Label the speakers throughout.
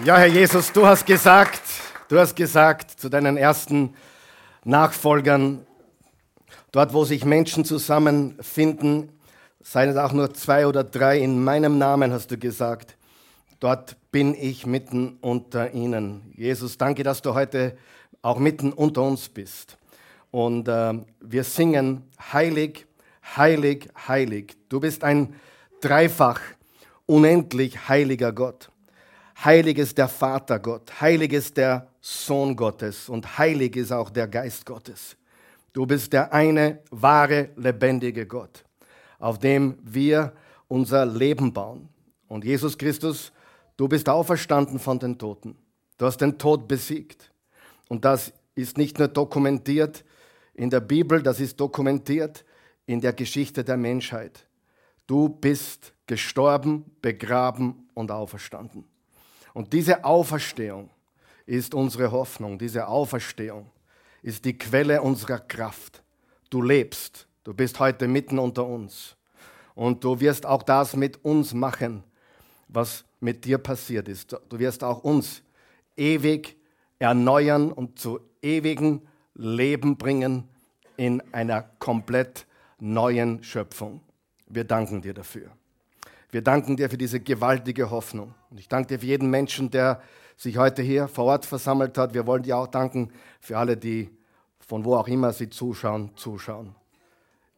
Speaker 1: Ja, Herr Jesus, du hast gesagt, du hast gesagt zu deinen ersten Nachfolgern, dort wo sich Menschen zusammenfinden, seien es auch nur zwei oder drei, in meinem Namen hast du gesagt, dort bin ich mitten unter ihnen. Jesus, danke, dass du heute auch mitten unter uns bist. Und äh, wir singen heilig, heilig, heilig. Du bist ein dreifach, unendlich heiliger Gott. Heilig ist der Vater Gott, heilig ist der Sohn Gottes und heilig ist auch der Geist Gottes. Du bist der eine wahre, lebendige Gott, auf dem wir unser Leben bauen. Und Jesus Christus, du bist auferstanden von den Toten. Du hast den Tod besiegt. Und das ist nicht nur dokumentiert in der Bibel, das ist dokumentiert in der Geschichte der Menschheit. Du bist gestorben, begraben und auferstanden. Und diese Auferstehung ist unsere Hoffnung. Diese Auferstehung ist die Quelle unserer Kraft. Du lebst. Du bist heute mitten unter uns. Und du wirst auch das mit uns machen, was mit dir passiert ist. Du wirst auch uns ewig erneuern und zu ewigem Leben bringen in einer komplett neuen Schöpfung. Wir danken dir dafür. Wir danken dir für diese gewaltige Hoffnung. Und ich danke dir für jeden Menschen, der sich heute hier vor Ort versammelt hat. Wir wollen dir auch danken für alle, die von wo auch immer sie zuschauen, zuschauen.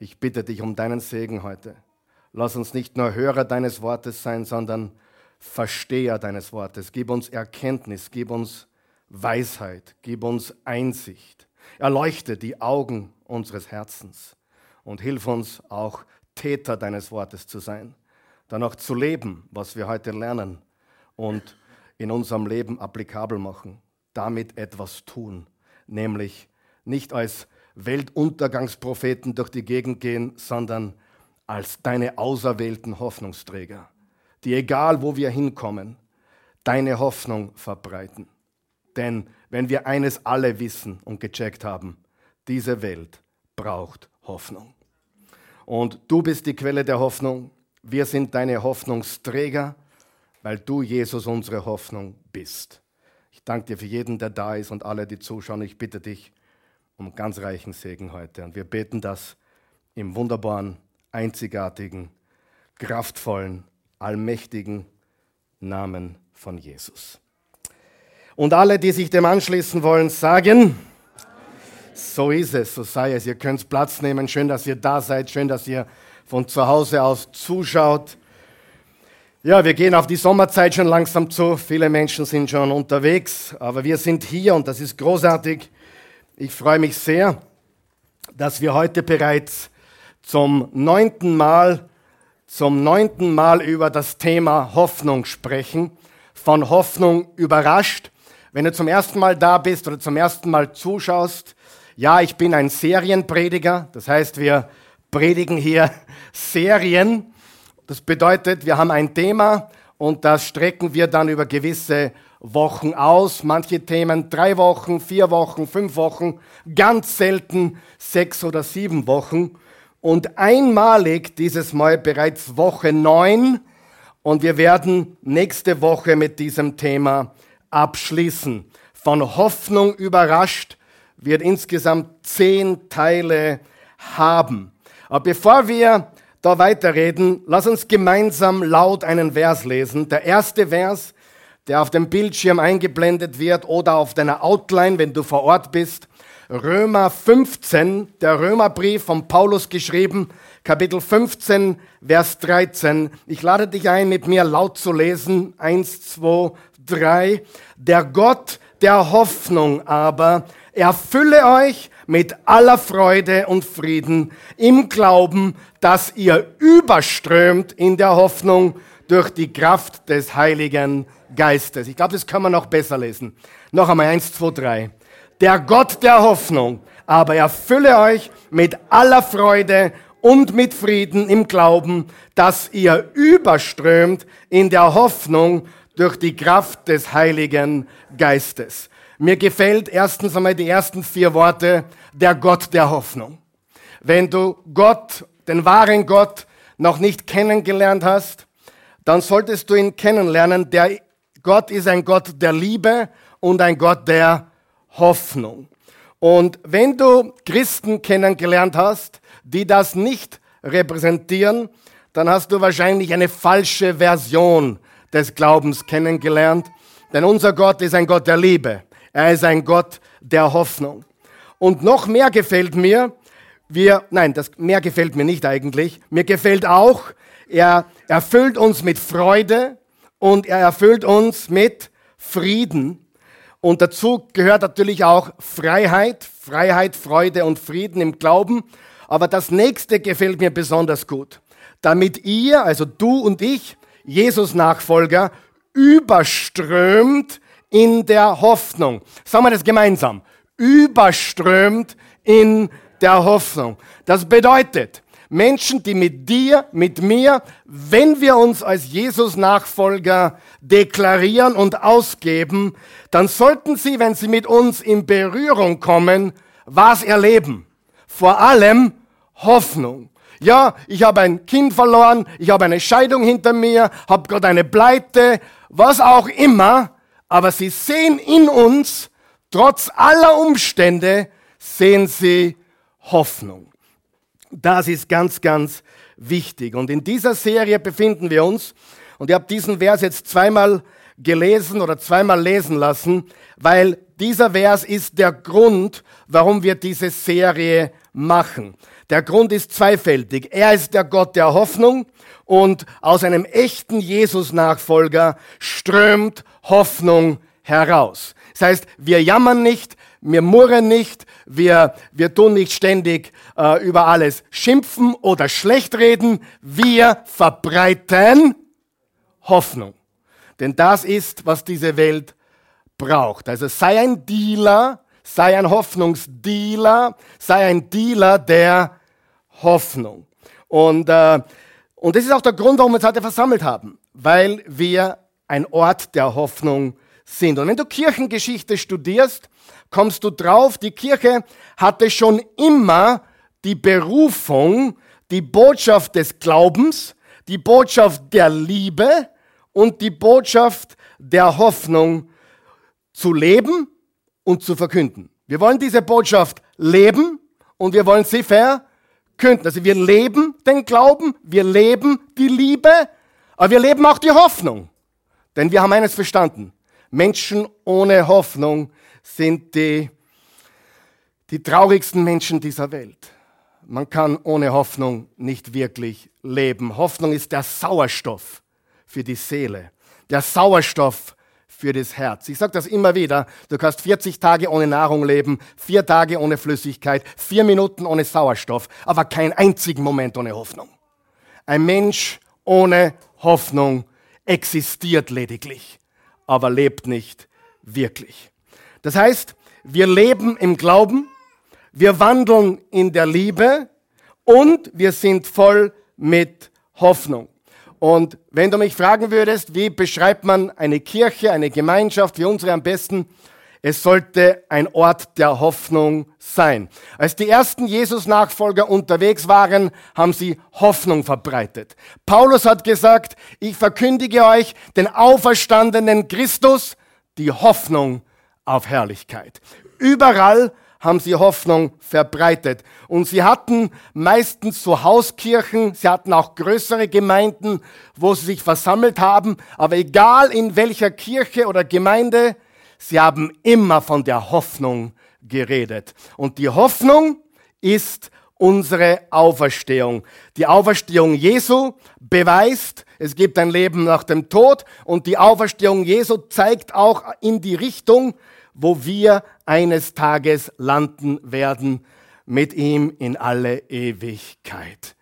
Speaker 1: Ich bitte dich um deinen Segen heute. Lass uns nicht nur Hörer deines Wortes sein, sondern Versteher deines Wortes. Gib uns Erkenntnis, gib uns Weisheit, gib uns Einsicht. Erleuchte die Augen unseres Herzens und hilf uns auch Täter deines Wortes zu sein dann auch zu leben, was wir heute lernen und in unserem Leben applikabel machen, damit etwas tun, nämlich nicht als Weltuntergangspropheten durch die Gegend gehen, sondern als deine auserwählten Hoffnungsträger, die egal wo wir hinkommen, deine Hoffnung verbreiten. Denn wenn wir eines alle wissen und gecheckt haben, diese Welt braucht Hoffnung. Und du bist die Quelle der Hoffnung, wir sind deine Hoffnungsträger, weil du, Jesus, unsere Hoffnung bist. Ich danke dir für jeden, der da ist und alle, die zuschauen. Ich bitte dich um ganz reichen Segen heute. Und wir beten das im wunderbaren, einzigartigen, kraftvollen, allmächtigen Namen von Jesus. Und alle, die sich dem anschließen wollen, sagen, so ist es, so sei es. Ihr könnt Platz nehmen. Schön, dass ihr da seid. Schön, dass ihr von zu Hause aus zuschaut. Ja, wir gehen auf die Sommerzeit schon langsam zu. Viele Menschen sind schon unterwegs, aber wir sind hier und das ist großartig. Ich freue mich sehr, dass wir heute bereits zum neunten Mal, zum neunten Mal über das Thema Hoffnung sprechen. Von Hoffnung überrascht. Wenn du zum ersten Mal da bist oder zum ersten Mal zuschaust, ja, ich bin ein Serienprediger. Das heißt, wir predigen hier Serien. Das bedeutet, wir haben ein Thema und das strecken wir dann über gewisse Wochen aus. Manche Themen drei Wochen, vier Wochen, fünf Wochen, ganz selten sechs oder sieben Wochen. Und einmalig dieses Mal bereits Woche neun. Und wir werden nächste Woche mit diesem Thema abschließen. Von Hoffnung überrascht wird insgesamt zehn Teile haben. Aber bevor wir da weiterreden, lass uns gemeinsam laut einen Vers lesen. Der erste Vers, der auf dem Bildschirm eingeblendet wird oder auf deiner Outline, wenn du vor Ort bist. Römer 15, der Römerbrief von Paulus geschrieben, Kapitel 15, Vers 13. Ich lade dich ein, mit mir laut zu lesen. Eins, zwei, drei. Der Gott der Hoffnung aber erfülle euch mit aller Freude und Frieden im Glauben, dass ihr überströmt in der Hoffnung durch die Kraft des Heiligen Geistes. Ich glaube, das können wir noch besser lesen. Noch einmal eins, zwei, drei. Der Gott der Hoffnung aber erfülle euch mit aller Freude und mit Frieden im Glauben, dass ihr überströmt in der Hoffnung durch die Kraft des Heiligen Geistes. Mir gefällt erstens einmal die ersten vier Worte, der Gott der Hoffnung. Wenn du Gott, den wahren Gott, noch nicht kennengelernt hast, dann solltest du ihn kennenlernen. Der Gott ist ein Gott der Liebe und ein Gott der Hoffnung. Und wenn du Christen kennengelernt hast, die das nicht repräsentieren, dann hast du wahrscheinlich eine falsche Version des Glaubens kennengelernt. Denn unser Gott ist ein Gott der Liebe. Er ist ein Gott der Hoffnung. Und noch mehr gefällt mir, wir, nein, das mehr gefällt mir nicht eigentlich. Mir gefällt auch, er erfüllt uns mit Freude und er erfüllt uns mit Frieden. Und dazu gehört natürlich auch Freiheit, Freiheit, Freude und Frieden im Glauben. Aber das nächste gefällt mir besonders gut. Damit ihr, also du und ich, Jesus-Nachfolger, überströmt in der Hoffnung. Sagen wir das gemeinsam. Überströmt in der Hoffnung. Das bedeutet, Menschen, die mit dir, mit mir, wenn wir uns als Jesus-Nachfolger deklarieren und ausgeben, dann sollten sie, wenn sie mit uns in Berührung kommen, was erleben? Vor allem Hoffnung. Ja, ich habe ein Kind verloren, ich habe eine Scheidung hinter mir, habe gerade eine Pleite, was auch immer, aber sie sehen in uns, trotz aller Umstände, sehen sie Hoffnung. Das ist ganz, ganz wichtig. Und in dieser Serie befinden wir uns. Und ich habe diesen Vers jetzt zweimal gelesen oder zweimal lesen lassen, weil dieser Vers ist der Grund, warum wir diese Serie machen. Der Grund ist zweifältig. Er ist der Gott der Hoffnung und aus einem echten Jesus-Nachfolger strömt Hoffnung heraus. Das heißt, wir jammern nicht, wir murren nicht, wir, wir tun nicht ständig äh, über alles schimpfen oder schlecht reden, wir verbreiten Hoffnung. Denn das ist, was diese Welt braucht. Also sei ein Dealer, sei ein Hoffnungsdealer, sei ein Dealer der Hoffnung. Und, äh, und das ist auch der Grund, warum wir uns heute versammelt haben, weil wir ein Ort der Hoffnung sind. Und wenn du Kirchengeschichte studierst, kommst du drauf, die Kirche hatte schon immer die Berufung, die Botschaft des Glaubens, die Botschaft der Liebe und die Botschaft der Hoffnung zu leben und zu verkünden. Wir wollen diese Botschaft leben und wir wollen sie verkünden. Also wir leben den Glauben, wir leben die Liebe, aber wir leben auch die Hoffnung. Denn wir haben eines verstanden. Menschen ohne Hoffnung sind die, die traurigsten Menschen dieser Welt. Man kann ohne Hoffnung nicht wirklich leben. Hoffnung ist der Sauerstoff für die Seele, der Sauerstoff für das Herz. Ich sage das immer wieder, du kannst 40 Tage ohne Nahrung leben, vier Tage ohne Flüssigkeit, vier Minuten ohne Sauerstoff, aber keinen einzigen Moment ohne Hoffnung. Ein Mensch ohne Hoffnung existiert lediglich, aber lebt nicht wirklich. Das heißt, wir leben im Glauben, wir wandeln in der Liebe und wir sind voll mit Hoffnung. Und wenn du mich fragen würdest, wie beschreibt man eine Kirche, eine Gemeinschaft wie unsere am besten, es sollte ein Ort der Hoffnung sein. Als die ersten Jesus-Nachfolger unterwegs waren, haben sie Hoffnung verbreitet. Paulus hat gesagt, ich verkündige euch den auferstandenen Christus, die Hoffnung auf Herrlichkeit. Überall haben sie Hoffnung verbreitet. Und sie hatten meistens so Hauskirchen, sie hatten auch größere Gemeinden, wo sie sich versammelt haben. Aber egal in welcher Kirche oder Gemeinde, sie haben immer von der Hoffnung geredet. Und die Hoffnung ist unsere Auferstehung. Die Auferstehung Jesu beweist, es gibt ein Leben nach dem Tod und die Auferstehung Jesu zeigt auch in die Richtung, wo wir eines Tages landen werden mit ihm in alle Ewigkeit.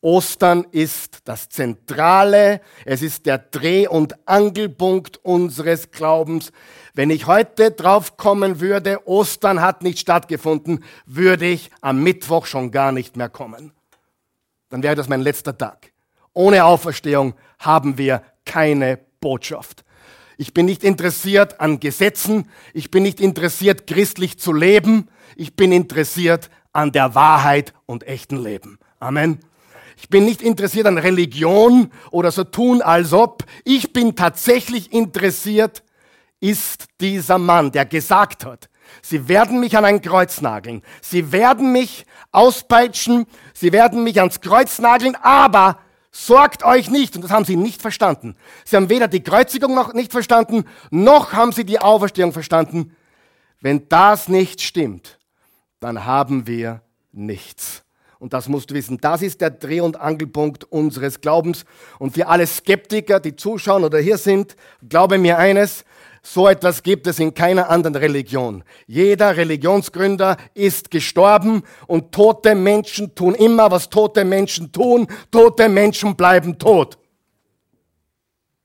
Speaker 1: Ostern ist das Zentrale, es ist der Dreh- und Angelpunkt unseres Glaubens. Wenn ich heute drauf kommen würde, Ostern hat nicht stattgefunden, würde ich am Mittwoch schon gar nicht mehr kommen. Dann wäre das mein letzter Tag. Ohne Auferstehung haben wir keine Botschaft. Ich bin nicht interessiert an Gesetzen. Ich bin nicht interessiert, christlich zu leben. Ich bin interessiert an der Wahrheit und echten Leben. Amen. Ich bin nicht interessiert an Religion oder so tun, als ob. Ich bin tatsächlich interessiert, ist dieser Mann, der gesagt hat, sie werden mich an ein Kreuz nageln, sie werden mich auspeitschen, sie werden mich ans Kreuz nageln, aber sorgt euch nicht, und das haben sie nicht verstanden. Sie haben weder die Kreuzigung noch nicht verstanden, noch haben sie die Auferstehung verstanden. Wenn das nicht stimmt, dann haben wir nichts. Und das musst du wissen. Das ist der Dreh- und Angelpunkt unseres Glaubens. Und für alle Skeptiker, die zuschauen oder hier sind, glaube mir eines, so etwas gibt es in keiner anderen Religion. Jeder Religionsgründer ist gestorben und tote Menschen tun immer, was tote Menschen tun. Tote Menschen bleiben tot.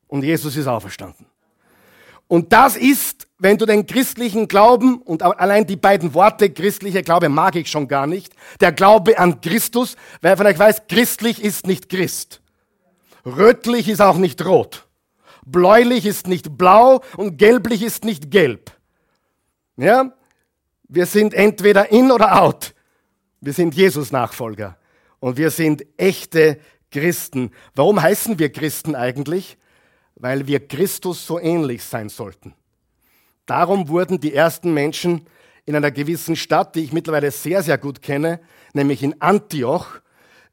Speaker 1: Und Jesus ist auferstanden. Und das ist, wenn du den christlichen Glauben und allein die beiden Worte christlicher Glaube mag ich schon gar nicht, der Glaube an Christus, wer von euch weiß, christlich ist nicht Christ. Rötlich ist auch nicht rot. Bläulich ist nicht blau und gelblich ist nicht gelb. Ja? Wir sind entweder in oder out. Wir sind Jesus-Nachfolger und wir sind echte Christen. Warum heißen wir Christen eigentlich? weil wir Christus so ähnlich sein sollten. Darum wurden die ersten Menschen in einer gewissen Stadt, die ich mittlerweile sehr, sehr gut kenne, nämlich in Antioch,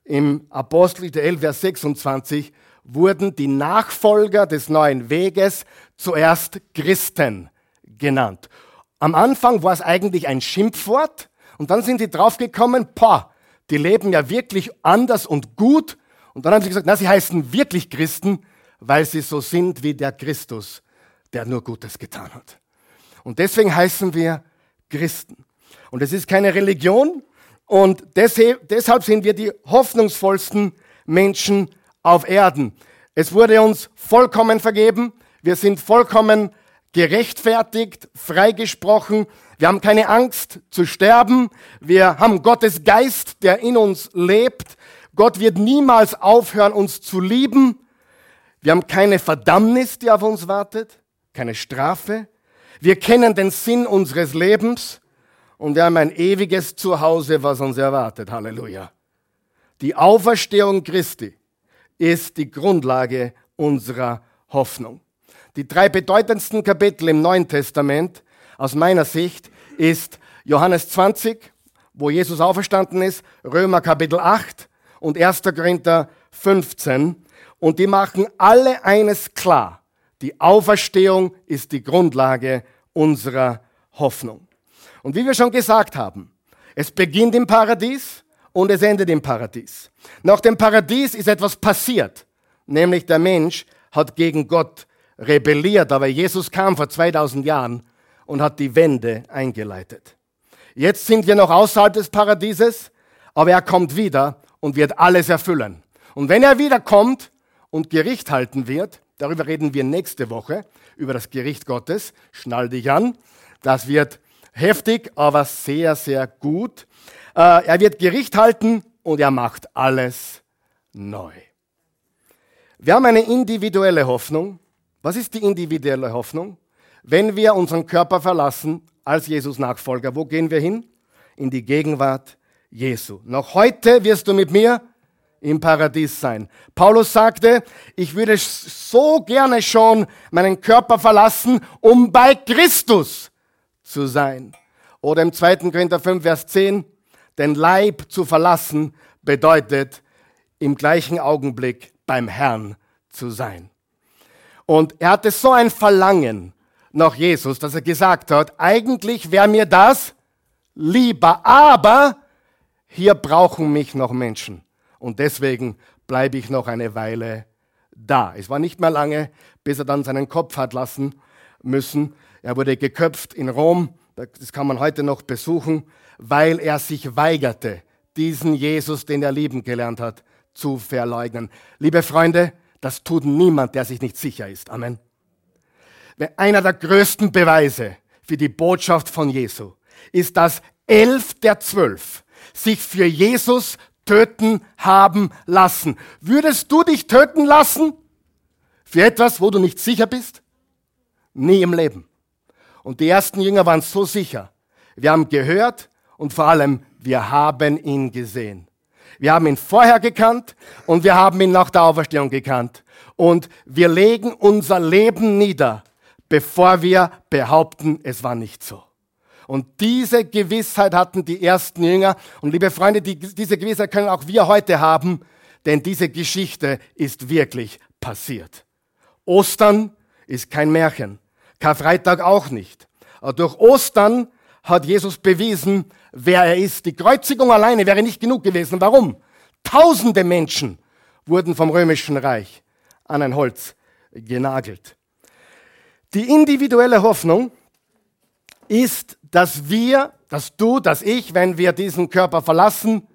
Speaker 1: im Apostel 11, Vers 26, wurden die Nachfolger des neuen Weges zuerst Christen genannt. Am Anfang war es eigentlich ein Schimpfwort und dann sind sie draufgekommen, boah, die leben ja wirklich anders und gut. Und dann haben sie gesagt, na, sie heißen wirklich Christen, weil sie so sind wie der Christus, der nur Gutes getan hat. Und deswegen heißen wir Christen. Und es ist keine Religion und deshalb sind wir die hoffnungsvollsten Menschen auf Erden. Es wurde uns vollkommen vergeben. Wir sind vollkommen gerechtfertigt, freigesprochen. Wir haben keine Angst zu sterben. Wir haben Gottes Geist, der in uns lebt. Gott wird niemals aufhören, uns zu lieben. Wir haben keine Verdammnis, die auf uns wartet, keine Strafe. Wir kennen den Sinn unseres Lebens und wir haben ein ewiges Zuhause, was uns erwartet. Halleluja. Die Auferstehung Christi ist die Grundlage unserer Hoffnung. Die drei bedeutendsten Kapitel im Neuen Testament aus meiner Sicht ist Johannes 20, wo Jesus auferstanden ist, Römer Kapitel 8 und 1. Korinther 15, und die machen alle eines klar. Die Auferstehung ist die Grundlage unserer Hoffnung. Und wie wir schon gesagt haben, es beginnt im Paradies und es endet im Paradies. Nach dem Paradies ist etwas passiert, nämlich der Mensch hat gegen Gott rebelliert, aber Jesus kam vor 2000 Jahren und hat die Wende eingeleitet. Jetzt sind wir noch außerhalb des Paradieses, aber er kommt wieder und wird alles erfüllen. Und wenn er wiederkommt, und Gericht halten wird. Darüber reden wir nächste Woche, über das Gericht Gottes. Schnall dich an. Das wird heftig, aber sehr, sehr gut. Äh, er wird Gericht halten und er macht alles neu. Wir haben eine individuelle Hoffnung. Was ist die individuelle Hoffnung? Wenn wir unseren Körper verlassen als Jesus Nachfolger, wo gehen wir hin? In die Gegenwart Jesu. Noch heute wirst du mit mir im Paradies sein. Paulus sagte, ich würde so gerne schon meinen Körper verlassen, um bei Christus zu sein. Oder im 2. Korinther 5, Vers 10, den Leib zu verlassen bedeutet im gleichen Augenblick beim Herrn zu sein. Und er hatte so ein Verlangen nach Jesus, dass er gesagt hat, eigentlich wäre mir das lieber, aber hier brauchen mich noch Menschen. Und deswegen bleibe ich noch eine Weile da. Es war nicht mehr lange, bis er dann seinen Kopf hat lassen müssen. Er wurde geköpft in Rom. Das kann man heute noch besuchen, weil er sich weigerte, diesen Jesus, den er lieben gelernt hat, zu verleugnen. Liebe Freunde, das tut niemand, der sich nicht sicher ist. Amen. Einer der größten Beweise für die Botschaft von Jesu ist, dass elf der zwölf sich für Jesus töten haben lassen. Würdest du dich töten lassen für etwas, wo du nicht sicher bist? Nie im Leben. Und die ersten Jünger waren so sicher. Wir haben gehört und vor allem, wir haben ihn gesehen. Wir haben ihn vorher gekannt und wir haben ihn nach der Auferstehung gekannt. Und wir legen unser Leben nieder, bevor wir behaupten, es war nicht so. Und diese Gewissheit hatten die ersten Jünger. Und liebe Freunde, die, diese Gewissheit können auch wir heute haben, denn diese Geschichte ist wirklich passiert. Ostern ist kein Märchen. Karfreitag auch nicht. Aber durch Ostern hat Jesus bewiesen, wer er ist. Die Kreuzigung alleine wäre nicht genug gewesen. Warum? Tausende Menschen wurden vom römischen Reich an ein Holz genagelt. Die individuelle Hoffnung ist, dass wir, dass du, dass ich, wenn wir diesen Körper verlassen,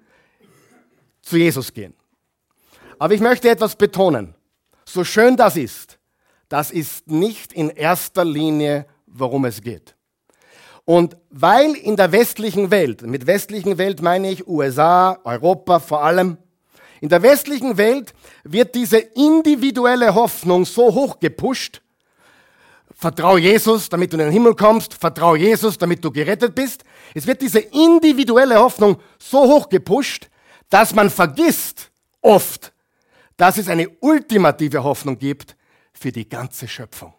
Speaker 1: zu Jesus gehen. Aber ich möchte etwas betonen. So schön das ist, das ist nicht in erster Linie, worum es geht. Und weil in der westlichen Welt, mit westlichen Welt meine ich USA, Europa vor allem, in der westlichen Welt wird diese individuelle Hoffnung so hoch gepusht, vertrau Jesus, damit du in den Himmel kommst, vertrau Jesus, damit du gerettet bist. Es wird diese individuelle Hoffnung so hoch gepusht, dass man vergisst oft, dass es eine ultimative Hoffnung gibt für die ganze Schöpfung.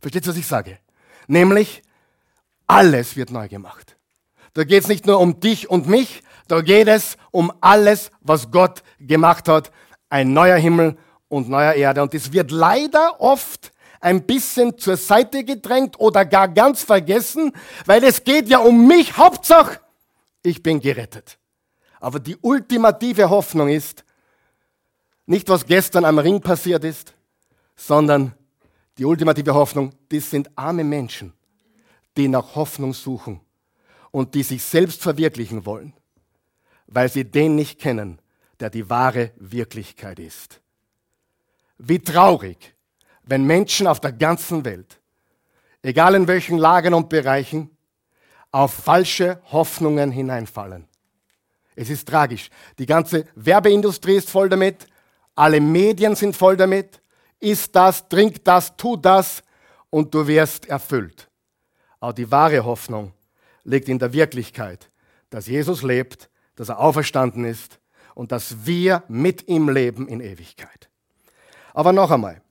Speaker 1: Versteht ihr, was ich sage? Nämlich, alles wird neu gemacht. Da geht es nicht nur um dich und mich, da geht es um alles, was Gott gemacht hat. Ein neuer Himmel und neuer Erde. Und es wird leider oft ein bisschen zur Seite gedrängt oder gar ganz vergessen, weil es geht ja um mich. Hauptsache, ich bin gerettet. Aber die ultimative Hoffnung ist nicht, was gestern am Ring passiert ist, sondern die ultimative Hoffnung, das sind arme Menschen, die nach Hoffnung suchen und die sich selbst verwirklichen wollen, weil sie den nicht kennen, der die wahre Wirklichkeit ist. Wie traurig, wenn Menschen auf der ganzen Welt, egal in welchen Lagen und Bereichen, auf falsche Hoffnungen hineinfallen. Es ist tragisch. Die ganze Werbeindustrie ist voll damit, alle Medien sind voll damit. Iss das, trink das, tu das und du wirst erfüllt. Aber die wahre Hoffnung liegt in der Wirklichkeit, dass Jesus lebt, dass er auferstanden ist und dass wir mit ihm leben in Ewigkeit. Aber noch einmal,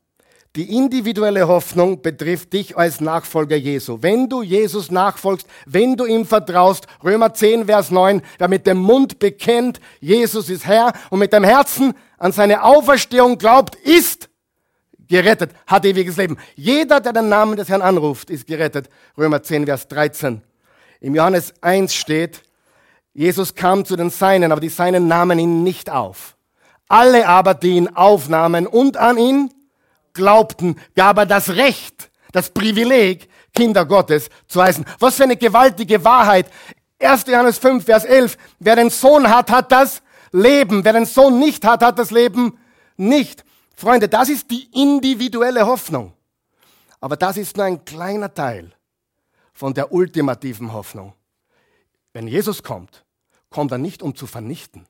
Speaker 1: die individuelle Hoffnung betrifft dich als Nachfolger Jesu. Wenn du Jesus nachfolgst, wenn du ihm vertraust, Römer 10, Vers 9, wer mit dem Mund bekennt, Jesus ist Herr und mit dem Herzen an seine Auferstehung glaubt, ist gerettet, hat ewiges Leben. Jeder, der den Namen des Herrn anruft, ist gerettet. Römer 10, Vers 13. Im Johannes 1 steht, Jesus kam zu den Seinen, aber die Seinen nahmen ihn nicht auf. Alle aber, die ihn aufnahmen und an ihn glaubten, gab er das Recht, das Privileg, Kinder Gottes zu heißen. Was für eine gewaltige Wahrheit. 1. Johannes 5, Vers 11. Wer den Sohn hat, hat das Leben. Wer den Sohn nicht hat, hat das Leben nicht. Freunde, das ist die individuelle Hoffnung. Aber das ist nur ein kleiner Teil von der ultimativen Hoffnung. Wenn Jesus kommt, kommt er nicht, um zu vernichten.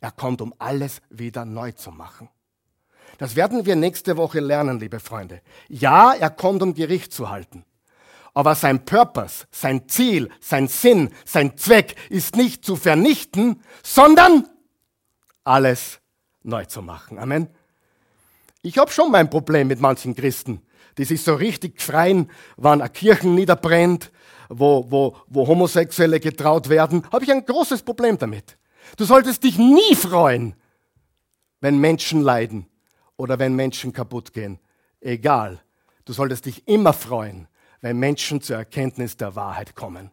Speaker 1: Er kommt, um alles wieder neu zu machen. Das werden wir nächste Woche lernen, liebe Freunde. Ja, er kommt, um Gericht zu halten. Aber sein Purpose, sein Ziel, sein Sinn, sein Zweck ist nicht zu vernichten, sondern alles neu zu machen. Amen. Ich habe schon mein Problem mit manchen Christen, die sich so richtig freien, wann eine Kirchen niederbrennt, wo, wo, wo Homosexuelle getraut werden, habe ich ein großes Problem damit. Du solltest dich nie freuen, wenn Menschen leiden oder wenn Menschen kaputt gehen. Egal. Du solltest dich immer freuen, wenn Menschen zur Erkenntnis der Wahrheit kommen.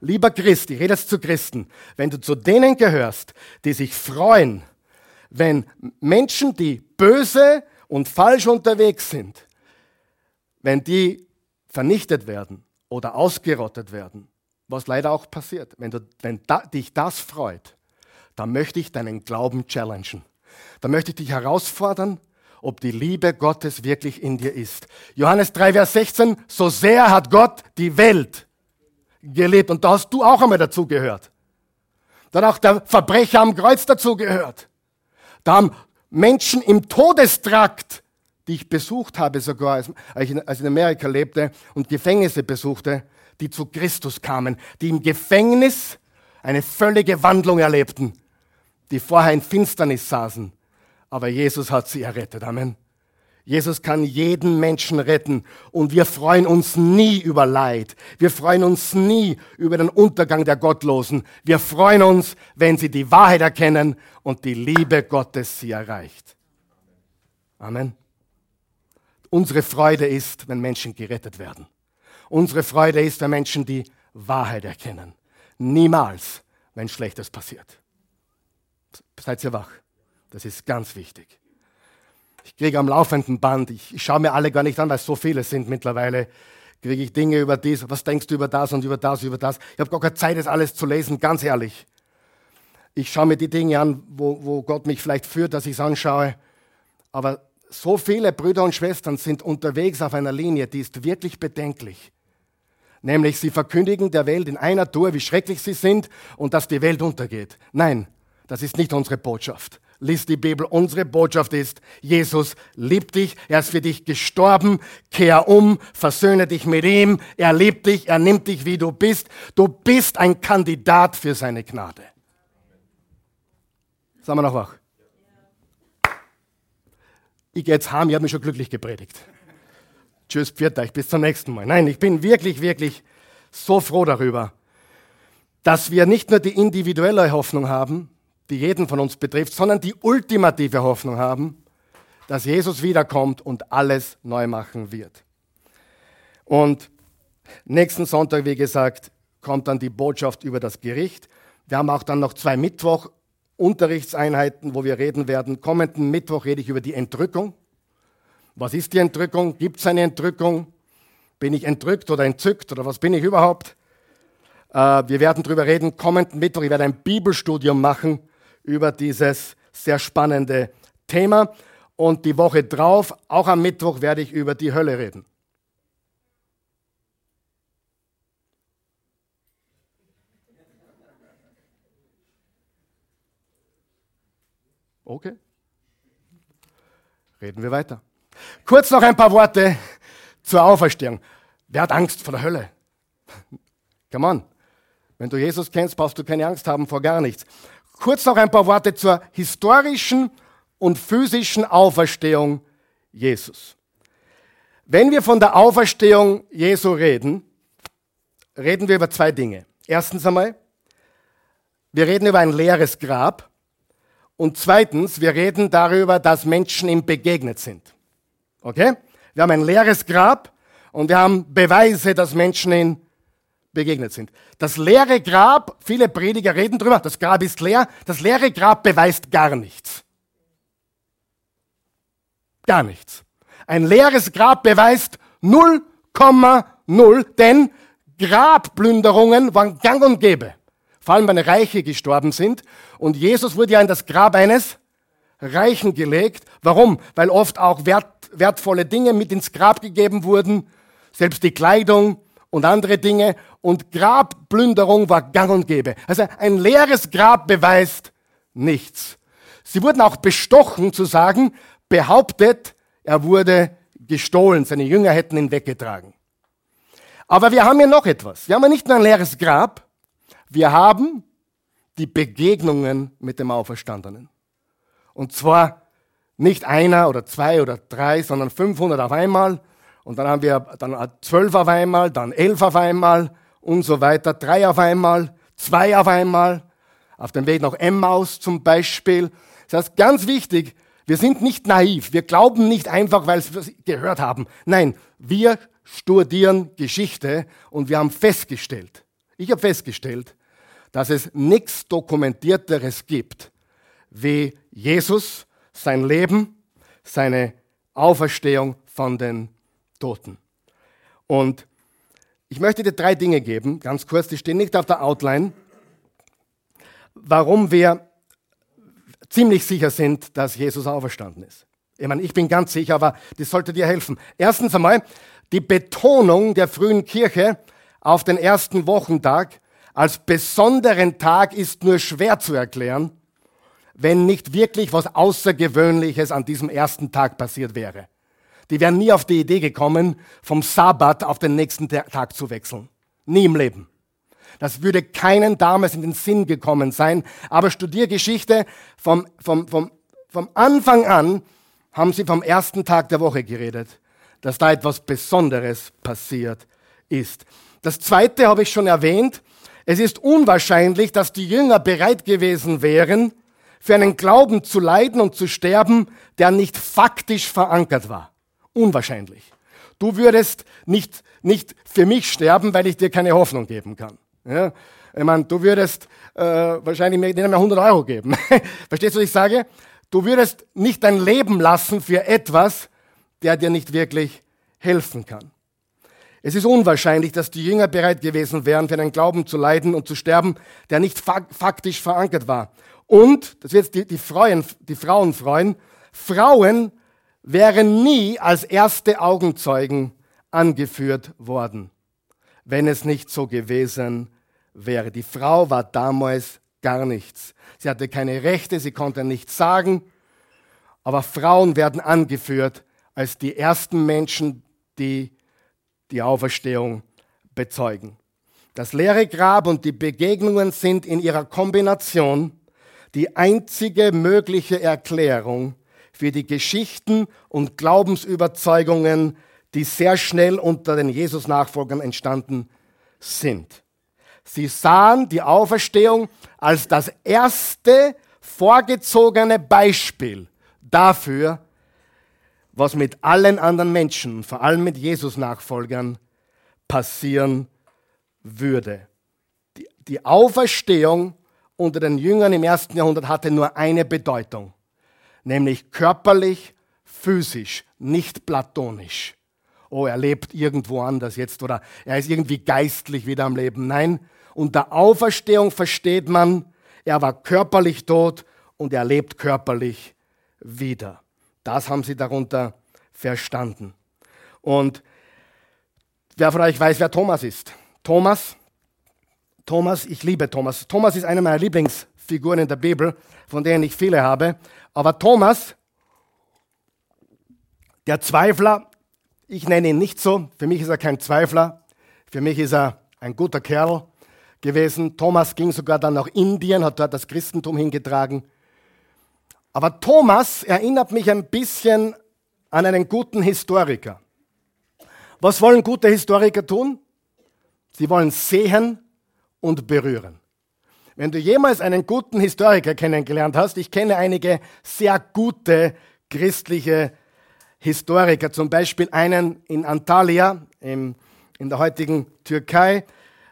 Speaker 1: Lieber Christ, ich rede jetzt zu Christen, wenn du zu denen gehörst, die sich freuen, wenn Menschen, die böse und falsch unterwegs sind, wenn die vernichtet werden oder ausgerottet werden, was leider auch passiert, wenn, du, wenn da, dich das freut, dann möchte ich deinen Glauben challengen. Dann möchte ich dich herausfordern, ob die Liebe Gottes wirklich in dir ist. Johannes 3, Vers 16, so sehr hat Gott die Welt gelebt. Und da hast du auch einmal dazu gehört. Dann auch der Verbrecher am Kreuz dazu gehört. Da haben Menschen im Todestrakt, die ich besucht habe, sogar als ich in Amerika lebte und Gefängnisse besuchte, die zu Christus kamen, die im Gefängnis eine völlige Wandlung erlebten. die vorher in Finsternis saßen. Aber Jesus hat sie errettet. Amen. Jesus kann jeden Menschen retten und wir freuen uns nie über Leid. Wir freuen uns nie über den Untergang der Gottlosen. Wir freuen uns, wenn sie die Wahrheit erkennen und die Liebe Gottes sie erreicht. Amen. Unsere Freude ist, wenn Menschen gerettet werden. Unsere Freude ist, wenn Menschen die Wahrheit erkennen. Niemals, wenn Schlechtes passiert. Seid ihr wach? Das ist ganz wichtig. Ich kriege am laufenden Band, ich, ich schaue mir alle gar nicht an, weil es so viele sind mittlerweile, kriege ich Dinge über dies, was denkst du über das und über das, über das. Ich habe gar keine Zeit, das alles zu lesen, ganz ehrlich. Ich schaue mir die Dinge an, wo, wo Gott mich vielleicht führt, dass ich es anschaue. Aber so viele Brüder und Schwestern sind unterwegs auf einer Linie, die ist wirklich bedenklich. Nämlich sie verkündigen der Welt in einer Tour, wie schrecklich sie sind und dass die Welt untergeht. Nein, das ist nicht unsere Botschaft liest die Bibel, unsere Botschaft ist, Jesus liebt dich, er ist für dich gestorben, kehr um, versöhne dich mit ihm, er liebt dich, er nimmt dich, wie du bist. Du bist ein Kandidat für seine Gnade. Sagen wir noch wach? Ich gehe jetzt heim, ich habe mich schon glücklich gepredigt. Tschüss, pfiat euch, bis zum nächsten Mal. Nein, ich bin wirklich, wirklich so froh darüber, dass wir nicht nur die individuelle Hoffnung haben, die jeden von uns betrifft, sondern die ultimative Hoffnung haben, dass Jesus wiederkommt und alles neu machen wird. Und nächsten Sonntag, wie gesagt, kommt dann die Botschaft über das Gericht. Wir haben auch dann noch zwei Mittwoch Unterrichtseinheiten, wo wir reden werden. Kommenden Mittwoch rede ich über die Entrückung. Was ist die Entrückung? Gibt es eine Entrückung? Bin ich entrückt oder entzückt oder was bin ich überhaupt? Äh, wir werden darüber reden. Kommenden Mittwoch, ich werde ein Bibelstudium machen über dieses sehr spannende Thema. Und die Woche drauf, auch am Mittwoch, werde ich über die Hölle reden. Okay. Reden wir weiter. Kurz noch ein paar Worte zur Auferstehung. Wer hat Angst vor der Hölle? Come on. Wenn du Jesus kennst, brauchst du keine Angst haben vor gar nichts. Kurz noch ein paar Worte zur historischen und physischen Auferstehung Jesus. Wenn wir von der Auferstehung Jesu reden, reden wir über zwei Dinge. Erstens einmal, wir reden über ein leeres Grab. Und zweitens, wir reden darüber, dass Menschen ihm begegnet sind. Okay? Wir haben ein leeres Grab und wir haben Beweise, dass Menschen ihn begegnet sind. Das leere Grab, viele Prediger reden drüber, das Grab ist leer, das leere Grab beweist gar nichts. Gar nichts. Ein leeres Grab beweist 0,0, denn Grabplünderungen waren gang und gäbe. Vor allem, wenn Reiche gestorben sind. Und Jesus wurde ja in das Grab eines Reichen gelegt. Warum? Weil oft auch wert, wertvolle Dinge mit ins Grab gegeben wurden. Selbst die Kleidung, und andere Dinge. Und Grabplünderung war gang und gäbe. Also ein leeres Grab beweist nichts. Sie wurden auch bestochen zu sagen, behauptet, er wurde gestohlen, seine Jünger hätten ihn weggetragen. Aber wir haben hier noch etwas. Wir haben ja nicht nur ein leeres Grab, wir haben die Begegnungen mit dem Auferstandenen. Und zwar nicht einer oder zwei oder drei, sondern 500 auf einmal und dann haben wir dann zwölf auf einmal, dann elf auf einmal und so weiter, drei auf einmal, zwei auf einmal, auf dem Weg nach Emmaus zum Beispiel. Das heißt, ganz wichtig, wir sind nicht naiv, wir glauben nicht einfach, weil wir es gehört haben. Nein, wir studieren Geschichte und wir haben festgestellt, ich habe festgestellt, dass es nichts Dokumentierteres gibt, wie Jesus, sein Leben, seine Auferstehung von den Toten. Und ich möchte dir drei Dinge geben, ganz kurz, die stehen nicht auf der Outline, warum wir ziemlich sicher sind, dass Jesus auferstanden ist. Ich meine, ich bin ganz sicher, aber das sollte dir helfen. Erstens einmal die Betonung der frühen Kirche auf den ersten Wochentag als besonderen Tag ist nur schwer zu erklären, wenn nicht wirklich was Außergewöhnliches an diesem ersten Tag passiert wäre die wären nie auf die Idee gekommen, vom Sabbat auf den nächsten Tag zu wechseln. Nie im Leben. Das würde keinen damals in den Sinn gekommen sein. Aber studier Geschichte vom, vom, vom, vom Anfang an haben sie vom ersten Tag der Woche geredet, dass da etwas Besonderes passiert ist. Das zweite habe ich schon erwähnt. Es ist unwahrscheinlich, dass die Jünger bereit gewesen wären, für einen Glauben zu leiden und zu sterben, der nicht faktisch verankert war. Unwahrscheinlich. Du würdest nicht, nicht für mich sterben, weil ich dir keine Hoffnung geben kann. Ja? Ich meine, du würdest äh, wahrscheinlich mir denen 100 Euro geben. Verstehst du, was ich sage? Du würdest nicht dein Leben lassen für etwas, der dir nicht wirklich helfen kann. Es ist unwahrscheinlich, dass die Jünger bereit gewesen wären, für einen Glauben zu leiden und zu sterben, der nicht faktisch verankert war. Und, das wird die, die, Frauen, die Frauen freuen, Frauen wären nie als erste Augenzeugen angeführt worden, wenn es nicht so gewesen wäre. Die Frau war damals gar nichts. Sie hatte keine Rechte, sie konnte nichts sagen, aber Frauen werden angeführt als die ersten Menschen, die die Auferstehung bezeugen. Das leere Grab und die Begegnungen sind in ihrer Kombination die einzige mögliche Erklärung für die Geschichten und Glaubensüberzeugungen, die sehr schnell unter den Jesus-Nachfolgern entstanden sind. Sie sahen die Auferstehung als das erste vorgezogene Beispiel dafür, was mit allen anderen Menschen, vor allem mit Jesus-Nachfolgern, passieren würde. Die, Auferstehung unter den Jüngern im ersten Jahrhundert hatte nur eine Bedeutung, nämlich körperlich, physisch, nicht platonisch. Oh, er lebt irgendwo anders jetzt oder er ist irgendwie geistlich wieder am Leben. Nein, unter Auferstehung versteht man, er war körperlich tot und er lebt körperlich wieder. Das haben sie darunter verstanden. Und wer von euch weiß, wer Thomas ist? Thomas Thomas, ich liebe Thomas. Thomas ist eine meiner Lieblingsfiguren in der Bibel, von denen ich viele habe. Aber Thomas, der Zweifler, ich nenne ihn nicht so. Für mich ist er kein Zweifler. Für mich ist er ein guter Kerl gewesen. Thomas ging sogar dann nach Indien, hat dort das Christentum hingetragen. Aber Thomas erinnert mich ein bisschen an einen guten Historiker. Was wollen gute Historiker tun? Sie wollen sehen, und berühren. Wenn du jemals einen guten Historiker kennengelernt hast, ich kenne einige sehr gute christliche Historiker, zum Beispiel einen in Antalya im, in der heutigen Türkei.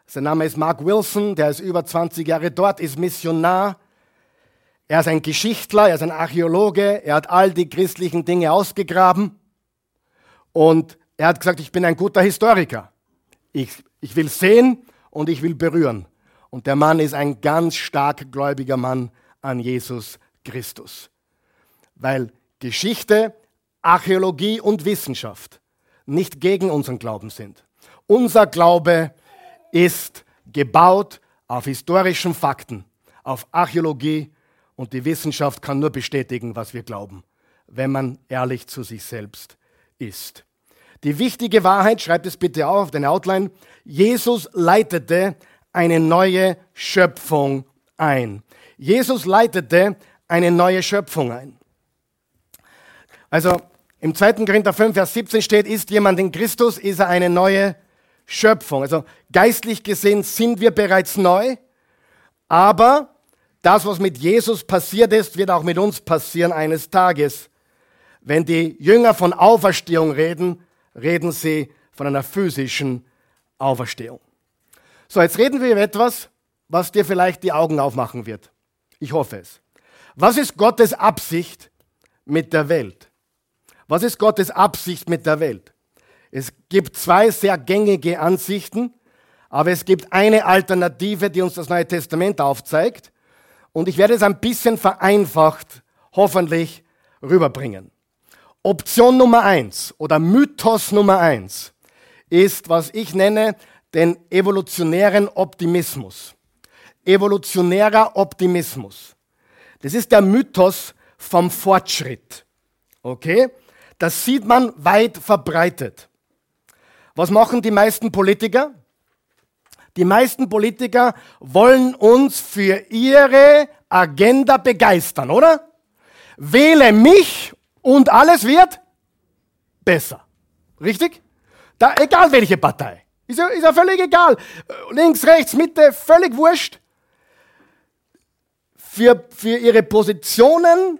Speaker 1: Sein Name ist Mark Wilson, der ist über 20 Jahre dort, ist Missionar. Er ist ein Geschichtler, er ist ein Archäologe, er hat all die christlichen Dinge ausgegraben und er hat gesagt, ich bin ein guter Historiker. Ich, ich will sehen, und ich will berühren. Und der Mann ist ein ganz stark gläubiger Mann an Jesus Christus. Weil Geschichte, Archäologie und Wissenschaft nicht gegen unseren Glauben sind. Unser Glaube ist gebaut auf historischen Fakten, auf Archäologie und die Wissenschaft kann nur bestätigen, was wir glauben, wenn man ehrlich zu sich selbst ist. Die wichtige Wahrheit, schreibt es bitte auf auf deine Outline, Jesus leitete eine neue Schöpfung ein. Jesus leitete eine neue Schöpfung ein. Also im 2. Korinther 5, Vers 17 steht, ist jemand in Christus, ist er eine neue Schöpfung. Also geistlich gesehen sind wir bereits neu, aber das, was mit Jesus passiert ist, wird auch mit uns passieren eines Tages. Wenn die Jünger von Auferstehung reden, reden sie von einer physischen Auferstehung. So, jetzt reden wir über etwas, was dir vielleicht die Augen aufmachen wird. Ich hoffe es. Was ist Gottes Absicht mit der Welt? Was ist Gottes Absicht mit der Welt? Es gibt zwei sehr gängige Ansichten, aber es gibt eine Alternative, die uns das Neue Testament aufzeigt. Und ich werde es ein bisschen vereinfacht, hoffentlich, rüberbringen. Option Nummer eins oder Mythos Nummer eins ist, was ich nenne, den evolutionären Optimismus. Evolutionärer Optimismus. Das ist der Mythos vom Fortschritt. Okay? Das sieht man weit verbreitet. Was machen die meisten Politiker? Die meisten Politiker wollen uns für ihre Agenda begeistern, oder? Wähle mich und alles wird besser. Richtig? Da, egal welche Partei. Ist ja, ist ja völlig egal. Links, rechts, Mitte, völlig wurscht. Für, für ihre Positionen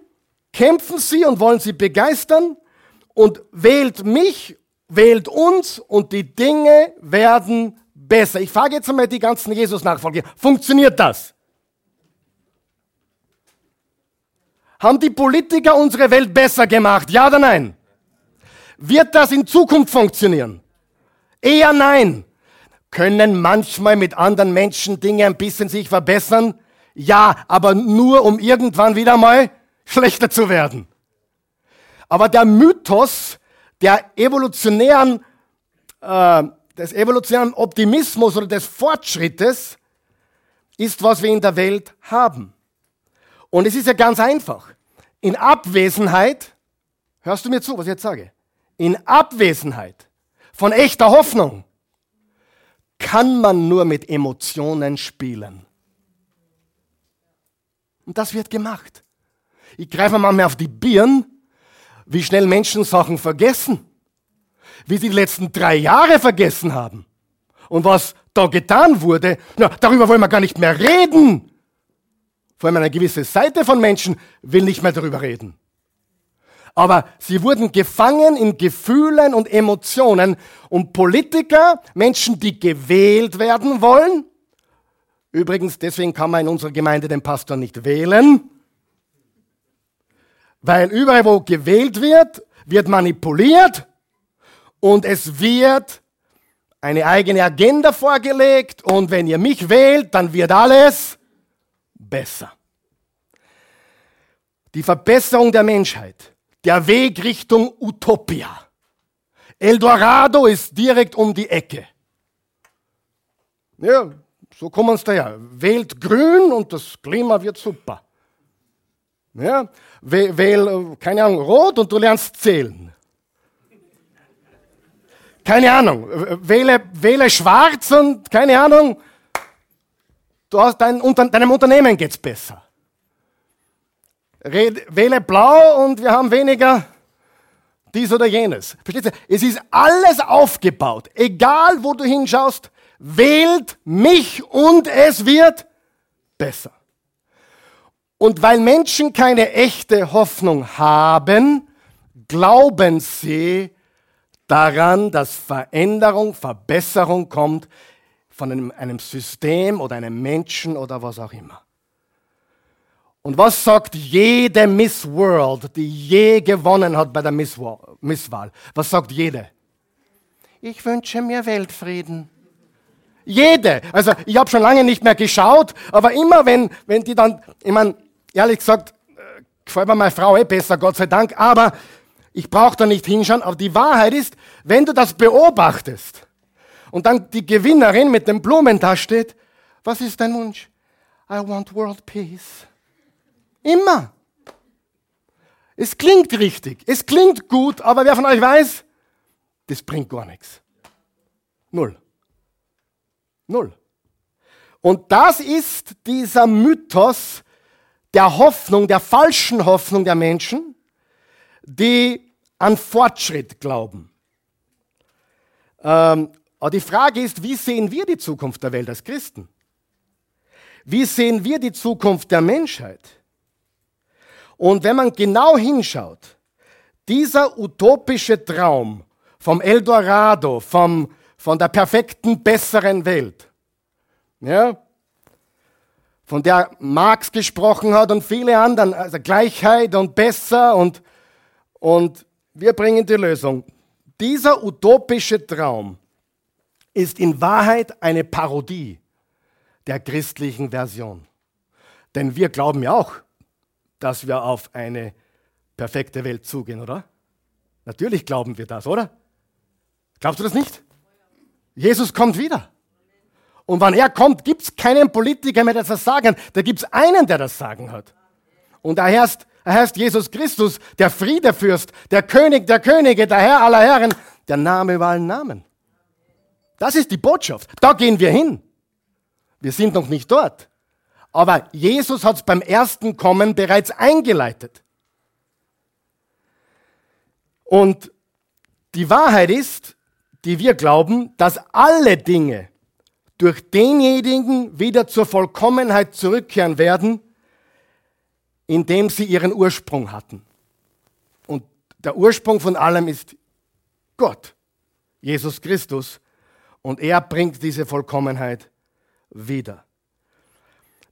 Speaker 1: kämpfen sie und wollen sie begeistern und wählt mich, wählt uns und die Dinge werden besser. Ich frage jetzt einmal die ganzen Jesus-Nachfolger, funktioniert das? Haben die Politiker unsere Welt besser gemacht? Ja oder nein? Wird das in Zukunft funktionieren? Eher nein. Können manchmal mit anderen Menschen Dinge ein bisschen sich verbessern? Ja, aber nur um irgendwann wieder mal schlechter zu werden. Aber der Mythos der evolutionären, äh, des evolutionären Optimismus oder des Fortschrittes ist, was wir in der Welt haben. Und es ist ja ganz einfach. In Abwesenheit, hörst du mir zu, was ich jetzt sage? In Abwesenheit von echter Hoffnung kann man nur mit Emotionen spielen. Und das wird gemacht. Ich greife manchmal auf die Birn, wie schnell Menschen Sachen vergessen. Wie sie die letzten drei Jahre vergessen haben. Und was da getan wurde, na, darüber wollen wir gar nicht mehr reden. Vor allem eine gewisse Seite von Menschen will nicht mehr darüber reden. Aber sie wurden gefangen in Gefühlen und Emotionen. Und Politiker, Menschen, die gewählt werden wollen, übrigens deswegen kann man in unserer Gemeinde den Pastor nicht wählen, weil überall, wo gewählt wird, wird manipuliert und es wird eine eigene Agenda vorgelegt und wenn ihr mich wählt, dann wird alles besser. Die Verbesserung der Menschheit, der Weg Richtung Utopia. Eldorado ist direkt um die Ecke. Ja, so kommen es daher. Wählt grün und das Klima wird super. Ja, wähl, wähl, keine Ahnung, rot und du lernst zählen. Keine Ahnung, wähle, wähle schwarz und keine Ahnung, du hast dein, deinem Unternehmen geht's besser. Red, wähle blau und wir haben weniger dies oder jenes. Versteht ihr? Es ist alles aufgebaut. Egal wo du hinschaust, wählt mich und es wird besser. Und weil Menschen keine echte Hoffnung haben, glauben sie daran, dass Veränderung, Verbesserung kommt von einem, einem, System oder einem Menschen oder was auch immer. Und was sagt jede Miss World, die je gewonnen hat bei der Misswahl? Was sagt jede? Ich wünsche mir Weltfrieden. Jede. Also ich habe schon lange nicht mehr geschaut, aber immer wenn, wenn die dann, ich meine, ehrlich gesagt, äh, gefällt mir meine Frau eh besser, Gott sei Dank, aber ich brauche da nicht hinschauen. Aber die Wahrheit ist, wenn du das beobachtest und dann die Gewinnerin mit dem Blumen da steht, was ist dein Wunsch? I want world peace. Immer. Es klingt richtig, es klingt gut, aber wer von euch weiß, das bringt gar nichts. Null. Null. Und das ist dieser Mythos, der Hoffnung, der falschen Hoffnung der Menschen, die an Fortschritt glauben. Ähm, aber die Frage ist, wie sehen wir die Zukunft der Welt als Christen? Wie sehen wir die Zukunft der Menschheit? Und wenn man genau hinschaut, dieser utopische Traum vom Eldorado, vom, von der perfekten, besseren Welt, ja, von der Marx gesprochen hat und viele anderen, also Gleichheit und besser und, und wir bringen die Lösung. Dieser utopische Traum ist in Wahrheit eine Parodie der christlichen Version. Denn wir glauben ja auch, dass wir auf eine perfekte Welt zugehen, oder? Natürlich glauben wir das, oder? Glaubst du das nicht? Jesus kommt wieder. Und wenn er kommt, gibt es keinen Politiker mehr, der das sagen kann. Da gibt es einen, der das Sagen hat. Und er heißt, er heißt Jesus Christus, der Friedefürst, der König der Könige, der Herr aller Herren, der Name über allen Namen. Das ist die Botschaft. Da gehen wir hin. Wir sind noch nicht dort. Aber Jesus hat es beim ersten Kommen bereits eingeleitet. Und die Wahrheit ist, die wir glauben, dass alle Dinge durch denjenigen wieder zur Vollkommenheit zurückkehren werden, in dem sie ihren Ursprung hatten. Und der Ursprung von allem ist Gott, Jesus Christus. Und er bringt diese Vollkommenheit wieder.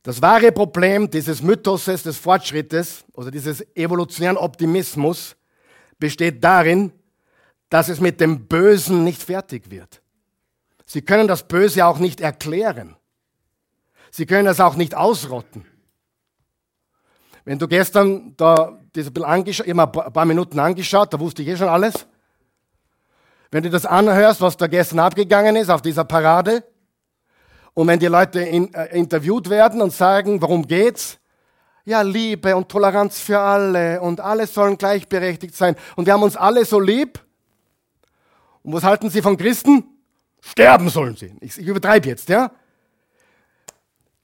Speaker 1: Das wahre Problem dieses Mythoses des Fortschrittes oder dieses evolutionären Optimismus besteht darin, dass es mit dem Bösen nicht fertig wird. Sie können das Böse auch nicht erklären. Sie können es auch nicht ausrotten. Wenn du gestern da das angeschaut, immer ein paar Minuten angeschaut, da wusste ich eh schon alles. Wenn du das anhörst, was da gestern abgegangen ist auf dieser Parade, und wenn die Leute in, äh, interviewt werden und sagen, worum geht's? Ja, Liebe und Toleranz für alle und alle sollen gleichberechtigt sein und wir haben uns alle so lieb. Und was halten sie von Christen? Sterben sollen sie. Ich, ich übertreibe jetzt, ja?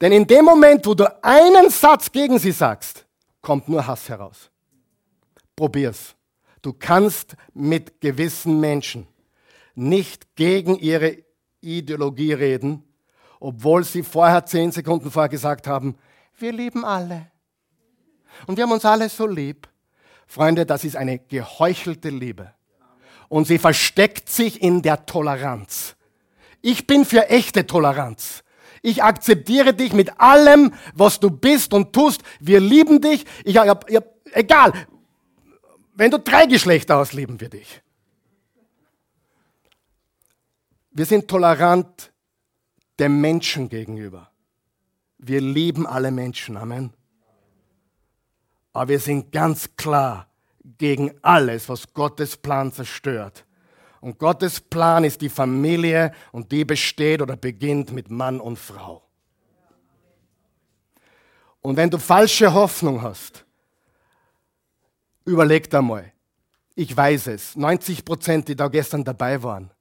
Speaker 1: Denn in dem Moment, wo du einen Satz gegen sie sagst, kommt nur Hass heraus. Probier's. Du kannst mit gewissen Menschen nicht gegen ihre Ideologie reden, obwohl sie vorher zehn Sekunden vorher gesagt haben, wir lieben alle. Und wir haben uns alle so lieb. Freunde, das ist eine geheuchelte Liebe. Und sie versteckt sich in der Toleranz. Ich bin für echte Toleranz. Ich akzeptiere dich mit allem, was du bist und tust. Wir lieben dich. Ich, ich, ich, egal, wenn du drei Geschlechter hast, lieben wir dich. Wir sind tolerant dem Menschen gegenüber. Wir lieben alle Menschen. Amen. Aber wir sind ganz klar gegen alles, was Gottes Plan zerstört. Und Gottes Plan ist die Familie und die besteht oder beginnt mit Mann und Frau. Und wenn du falsche Hoffnung hast, überleg da mal. Ich weiß es, 90 Prozent, die da gestern dabei waren,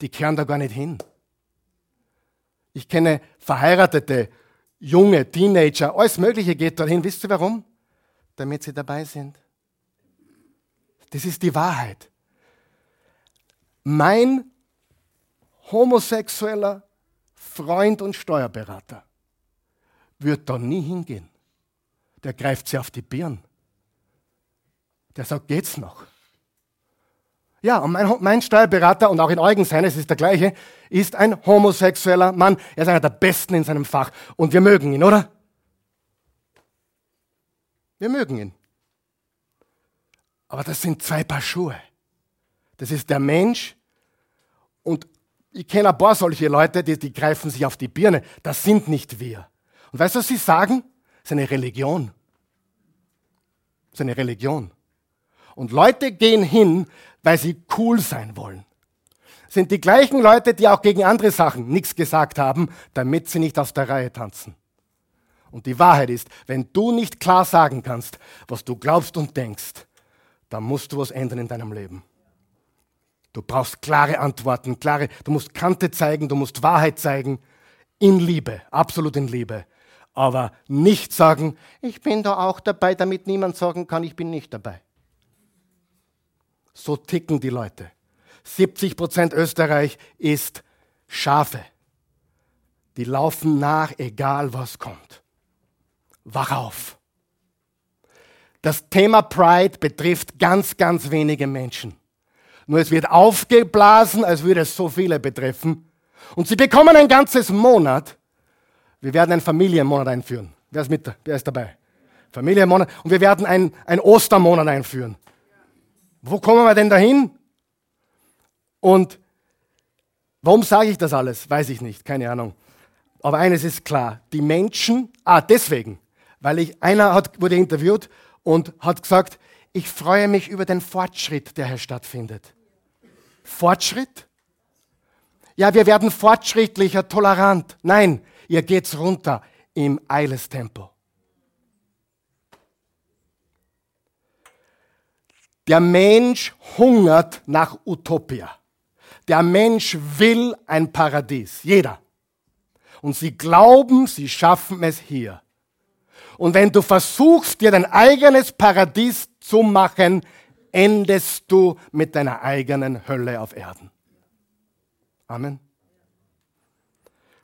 Speaker 1: die kehren da gar nicht hin. Ich kenne verheiratete, junge, Teenager, alles Mögliche geht dorthin. Wisst ihr warum? Damit sie dabei sind. Das ist die Wahrheit. Mein homosexueller Freund und Steuerberater wird da nie hingehen. Der greift sie auf die Birn. Der sagt, geht's noch? Ja, und mein, mein Steuerberater und auch in Eugen seines ist der gleiche, ist ein homosexueller Mann. Er ist einer der Besten in seinem Fach. Und wir mögen ihn, oder? Wir mögen ihn. Aber das sind zwei Paar Schuhe. Das ist der Mensch und ich kenne ein paar solche Leute, die, die greifen sich auf die Birne. Das sind nicht wir. Und weißt du, was sie sagen? Das ist eine Religion. Das ist eine Religion. Und Leute gehen hin, weil sie cool sein wollen. Sind die gleichen Leute, die auch gegen andere Sachen nichts gesagt haben, damit sie nicht aus der Reihe tanzen. Und die Wahrheit ist, wenn du nicht klar sagen kannst, was du glaubst und denkst, dann musst du was ändern in deinem Leben. Du brauchst klare Antworten, klare, du musst Kante zeigen, du musst Wahrheit zeigen, in Liebe, absolut in Liebe. Aber nicht sagen, ich bin da auch dabei, damit niemand sagen kann, ich bin nicht dabei. So ticken die Leute. 70 Prozent Österreich ist Schafe. Die laufen nach, egal was kommt. Wach auf. Das Thema Pride betrifft ganz, ganz wenige Menschen. Nur es wird aufgeblasen, als würde es so viele betreffen. Und sie bekommen ein ganzes Monat. Wir werden einen Familienmonat einführen. Wer ist mit? Wer ist dabei? Familienmonat. Und wir werden einen, Ostermonat einführen. Wo kommen wir denn dahin? Und warum sage ich das alles? Weiß ich nicht, keine Ahnung. Aber eines ist klar, die Menschen, ah, deswegen, weil ich, einer hat, wurde interviewt und hat gesagt, ich freue mich über den Fortschritt, der hier stattfindet. Fortschritt? Ja, wir werden fortschrittlicher, tolerant. Nein, ihr geht's runter im Eilestempo. Der Mensch hungert nach Utopia. Der Mensch will ein Paradies. Jeder. und sie glauben, sie schaffen es hier. Und wenn du versuchst, dir dein eigenes Paradies zu machen, endest du mit deiner eigenen Hölle auf Erden. Amen.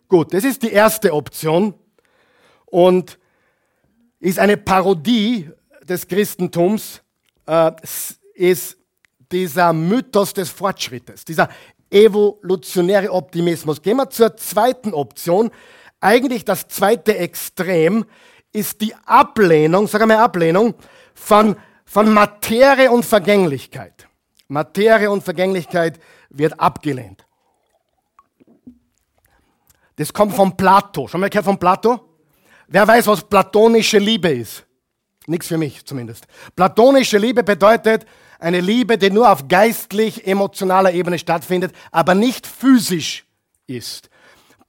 Speaker 1: Gut, das ist die erste Option und ist eine Parodie des Christentums, äh, ist dieser Mythos des Fortschrittes, dieser evolutionäre Optimismus. Gehen wir zur zweiten Option. Eigentlich das zweite Extrem ist die Ablehnung, sagen wir Ablehnung, von, von Materie und Vergänglichkeit. Materie und Vergänglichkeit wird abgelehnt. Das kommt von Plato. Schon mal gehört von Plato? Wer weiß, was platonische Liebe ist? Nichts für mich zumindest. Platonische Liebe bedeutet eine Liebe, die nur auf geistlich-emotionaler Ebene stattfindet, aber nicht physisch ist.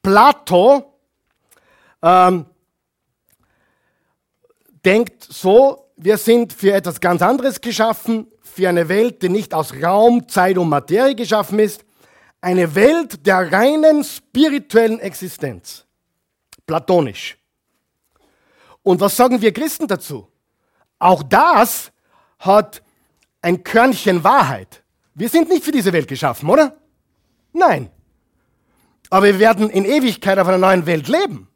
Speaker 1: Plato ähm, denkt so, wir sind für etwas ganz anderes geschaffen, für eine Welt, die nicht aus Raum, Zeit und Materie geschaffen ist, eine Welt der reinen spirituellen Existenz. Platonisch. Und was sagen wir Christen dazu? Auch das hat ein Körnchen Wahrheit. Wir sind nicht für diese Welt geschaffen, oder? Nein. Aber wir werden in Ewigkeit auf einer neuen Welt leben.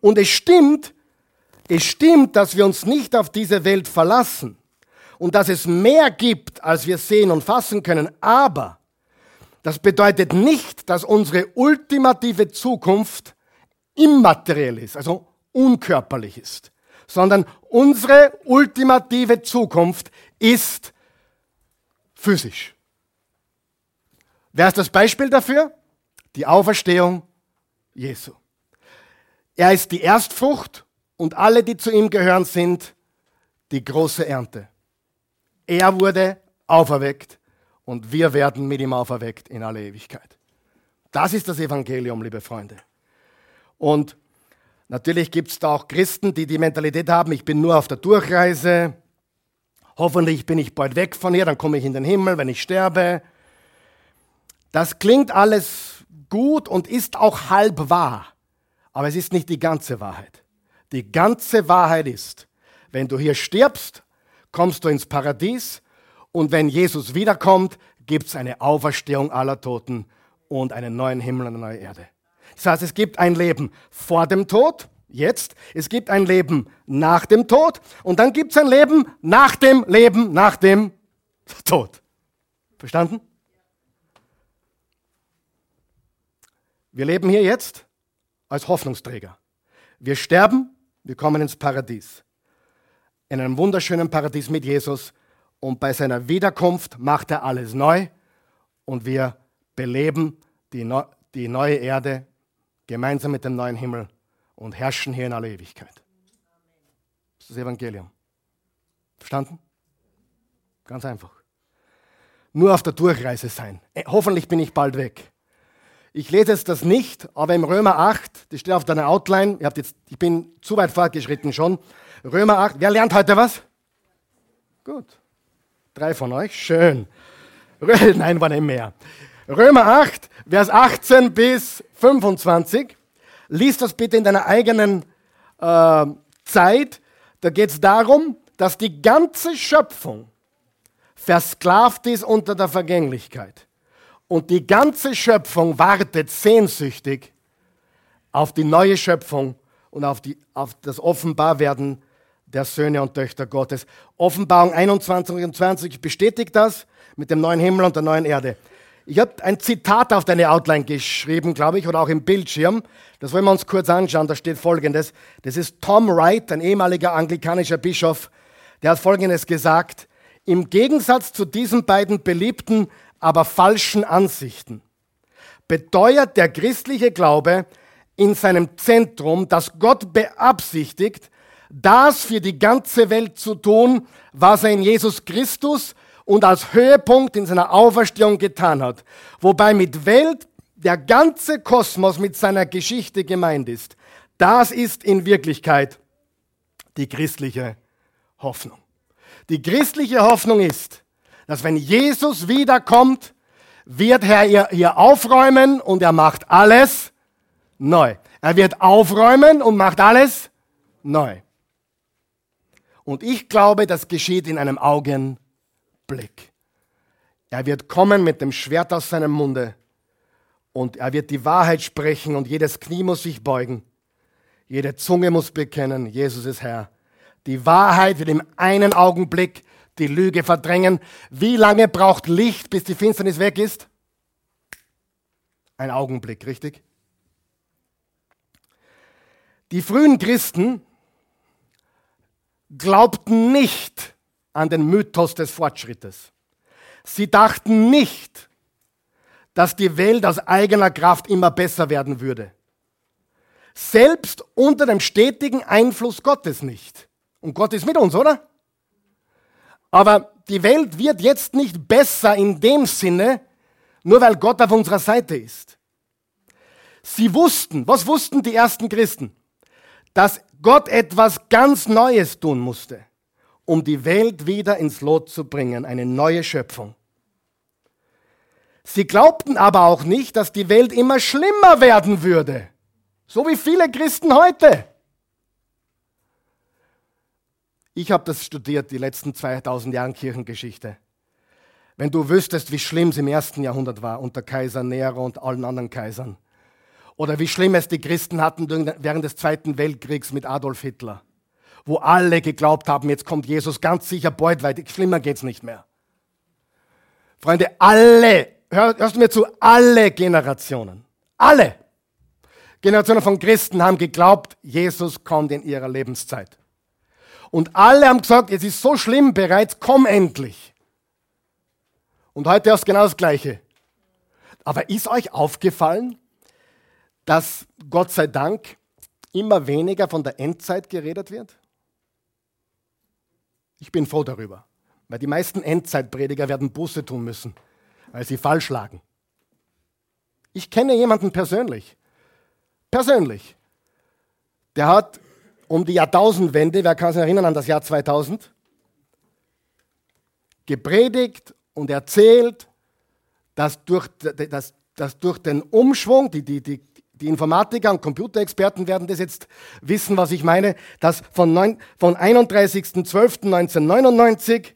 Speaker 1: Und es stimmt, es stimmt, dass wir uns nicht auf diese Welt verlassen und dass es mehr gibt, als wir sehen und fassen können. Aber das bedeutet nicht, dass unsere ultimative Zukunft immateriell ist, also unkörperlich ist, sondern unsere ultimative Zukunft ist physisch. Wer ist das Beispiel dafür? Die Auferstehung Jesu. Er ist die Erstfrucht und alle, die zu ihm gehören, sind die große Ernte. Er wurde auferweckt und wir werden mit ihm auferweckt in alle Ewigkeit. Das ist das Evangelium, liebe Freunde. Und natürlich gibt es da auch Christen, die die Mentalität haben, ich bin nur auf der Durchreise, hoffentlich bin ich bald weg von hier, dann komme ich in den Himmel, wenn ich sterbe. Das klingt alles gut und ist auch halb wahr, aber es ist nicht die ganze Wahrheit. Die ganze Wahrheit ist, wenn du hier stirbst, kommst du ins Paradies und wenn Jesus wiederkommt, gibt es eine Auferstehung aller Toten und einen neuen Himmel und eine neue Erde. Das heißt, es gibt ein Leben vor dem Tod, jetzt, es gibt ein Leben nach dem Tod und dann gibt es ein Leben nach dem Leben, nach dem Tod. Verstanden? Wir leben hier jetzt als Hoffnungsträger. Wir sterben wir kommen ins Paradies. In einem wunderschönen Paradies mit Jesus. Und bei seiner Wiederkunft macht er alles neu. Und wir beleben die, Neu die neue Erde gemeinsam mit dem neuen Himmel und herrschen hier in aller Ewigkeit. Das ist das Evangelium. Verstanden? Ganz einfach. Nur auf der Durchreise sein. Äh, hoffentlich bin ich bald weg. Ich lese jetzt das nicht, aber im Römer 8, das steht auf deiner Outline, ihr habt jetzt, ich bin zu weit fortgeschritten schon. Römer 8, wer lernt heute was? Gut. Drei von euch, schön. Nein, war nicht mehr. Römer 8, Vers 18 bis 25. Lies das bitte in deiner eigenen äh, Zeit. Da geht es darum, dass die ganze Schöpfung versklavt ist unter der Vergänglichkeit. Und die ganze Schöpfung wartet sehnsüchtig auf die neue Schöpfung und auf, die, auf das Offenbarwerden der Söhne und Töchter Gottes. Offenbarung 21 und 20 bestätigt das mit dem neuen Himmel und der neuen Erde. Ich habe ein Zitat auf deine Outline geschrieben, glaube ich, oder auch im Bildschirm. Das wollen wir uns kurz anschauen. Da steht folgendes. Das ist Tom Wright, ein ehemaliger anglikanischer Bischof. Der hat folgendes gesagt. Im Gegensatz zu diesen beiden beliebten aber falschen Ansichten, beteuert der christliche Glaube in seinem Zentrum, dass Gott beabsichtigt, das für die ganze Welt zu tun, was er in Jesus Christus und als Höhepunkt in seiner Auferstehung getan hat. Wobei mit Welt der ganze Kosmos mit seiner Geschichte gemeint ist. Das ist in Wirklichkeit die christliche Hoffnung. Die christliche Hoffnung ist, dass wenn Jesus wiederkommt, wird er hier aufräumen und er macht alles neu. Er wird aufräumen und macht alles neu. Und ich glaube, das geschieht in einem Augenblick. Er wird kommen mit dem Schwert aus seinem Munde und er wird die Wahrheit sprechen und jedes Knie muss sich beugen. Jede Zunge muss bekennen, Jesus ist Herr. Die Wahrheit wird im einen Augenblick die Lüge verdrängen. Wie lange braucht Licht, bis die Finsternis weg ist? Ein Augenblick, richtig? Die frühen Christen glaubten nicht an den Mythos des Fortschrittes. Sie dachten nicht, dass die Welt aus eigener Kraft immer besser werden würde. Selbst unter dem stetigen Einfluss Gottes nicht. Und Gott ist mit uns, oder? Aber die Welt wird jetzt nicht besser in dem Sinne, nur weil Gott auf unserer Seite ist. Sie wussten, was wussten die ersten Christen? Dass Gott etwas ganz Neues tun musste, um die Welt wieder ins Lot zu bringen, eine neue Schöpfung. Sie glaubten aber auch nicht, dass die Welt immer schlimmer werden würde, so wie viele Christen heute. Ich habe das studiert, die letzten 2000 Jahre Kirchengeschichte. Wenn du wüsstest, wie schlimm es im ersten Jahrhundert war unter Kaiser Nero und allen anderen Kaisern, oder wie schlimm es die Christen hatten während des Zweiten Weltkriegs mit Adolf Hitler, wo alle geglaubt haben, jetzt kommt Jesus ganz sicher bald weiter, schlimmer geht's nicht mehr. Freunde, alle, hör, hörst du mir zu, alle Generationen, alle Generationen von Christen haben geglaubt, Jesus kommt in ihrer Lebenszeit. Und alle haben gesagt, es ist so schlimm bereits, komm endlich. Und heute ist genau das Gleiche. Aber ist euch aufgefallen, dass Gott sei Dank immer weniger von der Endzeit geredet wird? Ich bin froh darüber, weil die meisten Endzeitprediger werden Buße tun müssen, weil sie falsch lagen. Ich kenne jemanden persönlich, persönlich, der hat um die Jahrtausendwende, wer kann sich erinnern an das Jahr 2000, gepredigt und erzählt, dass durch, dass, dass durch den Umschwung, die, die, die, die Informatiker und Computerexperten werden das jetzt wissen, was ich meine, dass von, von 31.12.1999,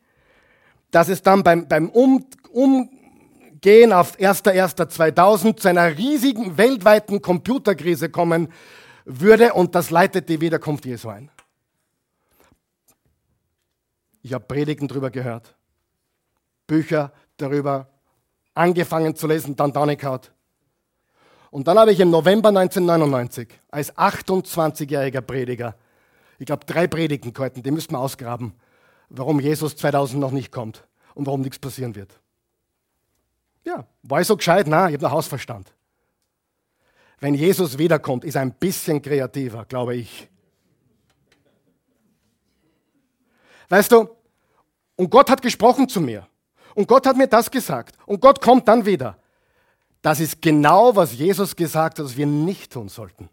Speaker 1: dass es dann beim, beim um, Umgehen auf 1.1.2000 zu einer riesigen weltweiten Computerkrise kommen würde und das leitet die Wiederkunft Jesu ein. Ich habe Predigten darüber gehört, Bücher darüber angefangen zu lesen, dann Donnecout. Und dann habe ich im November 1999 als 28-jähriger Prediger, ich glaube, drei Predigten gehalten, die müssen wir ausgraben, warum Jesus 2000 noch nicht kommt und warum nichts passieren wird. Ja, war ich so gescheit? Nein, ich habe noch Hausverstand. Wenn Jesus wiederkommt, ist er ein bisschen kreativer, glaube ich. Weißt du, und Gott hat gesprochen zu mir. Und Gott hat mir das gesagt. Und Gott kommt dann wieder. Das ist genau, was Jesus gesagt hat, was wir nicht tun sollten.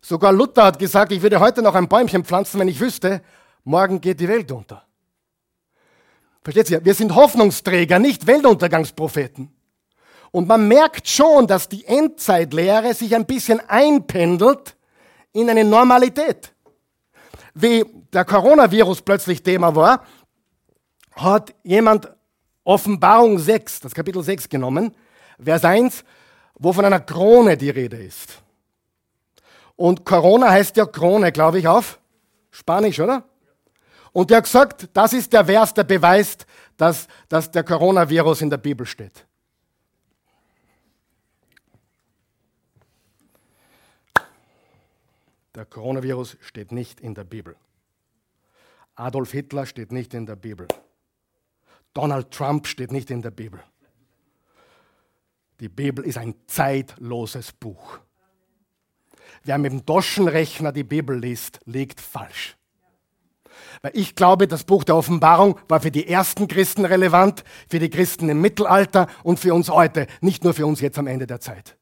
Speaker 1: Sogar Luther hat gesagt, ich würde heute noch ein Bäumchen pflanzen, wenn ich wüsste, morgen geht die Welt unter. Versteht ihr? Wir sind Hoffnungsträger, nicht Weltuntergangspropheten. Und man merkt schon, dass die Endzeitlehre sich ein bisschen einpendelt in eine Normalität. Wie der Coronavirus plötzlich Thema war, hat jemand Offenbarung 6, das Kapitel 6 genommen, Vers 1, wo von einer Krone die Rede ist. Und Corona heißt ja Krone, glaube ich, auf Spanisch, oder? Und er hat gesagt, das ist der Vers, der beweist, dass, dass der Coronavirus in der Bibel steht. Der Coronavirus steht nicht in der Bibel. Adolf Hitler steht nicht in der Bibel. Donald Trump steht nicht in der Bibel. Die Bibel ist ein zeitloses Buch. Wer mit dem Taschenrechner die Bibel liest, liegt falsch. Weil ich glaube, das Buch der Offenbarung war für die ersten Christen relevant, für die Christen im Mittelalter und für uns heute, nicht nur für uns jetzt am Ende der Zeit.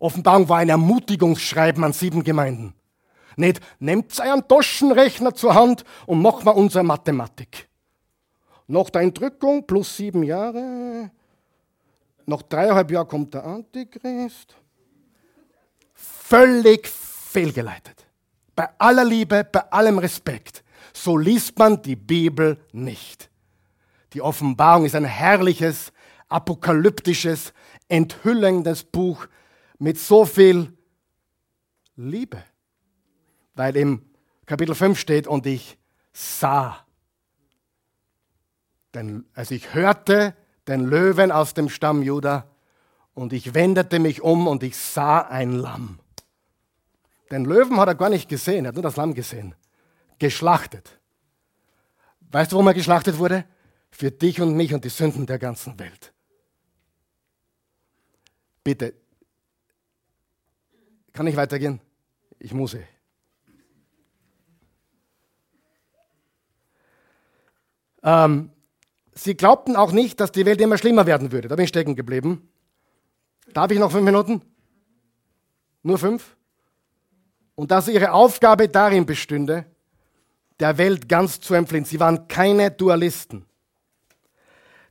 Speaker 1: Offenbarung war ein Ermutigungsschreiben an sieben Gemeinden. Nicht, nehmt euren Taschenrechner zur Hand und macht mal unsere Mathematik. Nach der Entrückung plus sieben Jahre, nach dreieinhalb Jahren kommt der Antichrist. völlig fehlgeleitet. Bei aller Liebe, bei allem Respekt. So liest man die Bibel nicht. Die Offenbarung ist ein herrliches, apokalyptisches, enthüllendes Buch mit so viel Liebe. Weil im Kapitel 5 steht, und ich sah. Denn, also ich hörte den Löwen aus dem Stamm Juda und ich wendete mich um und ich sah ein Lamm. Den Löwen hat er gar nicht gesehen, er hat nur das Lamm gesehen. Geschlachtet. Weißt du, warum er geschlachtet wurde? Für dich und mich und die Sünden der ganzen Welt. Bitte, kann ich weitergehen? Ich muss. Eh. Ähm, sie glaubten auch nicht, dass die Welt immer schlimmer werden würde. Da bin ich stecken geblieben. Darf ich noch fünf Minuten? Nur fünf? Und dass ihre Aufgabe darin bestünde, der Welt ganz zu entfliehen. Sie waren keine Dualisten.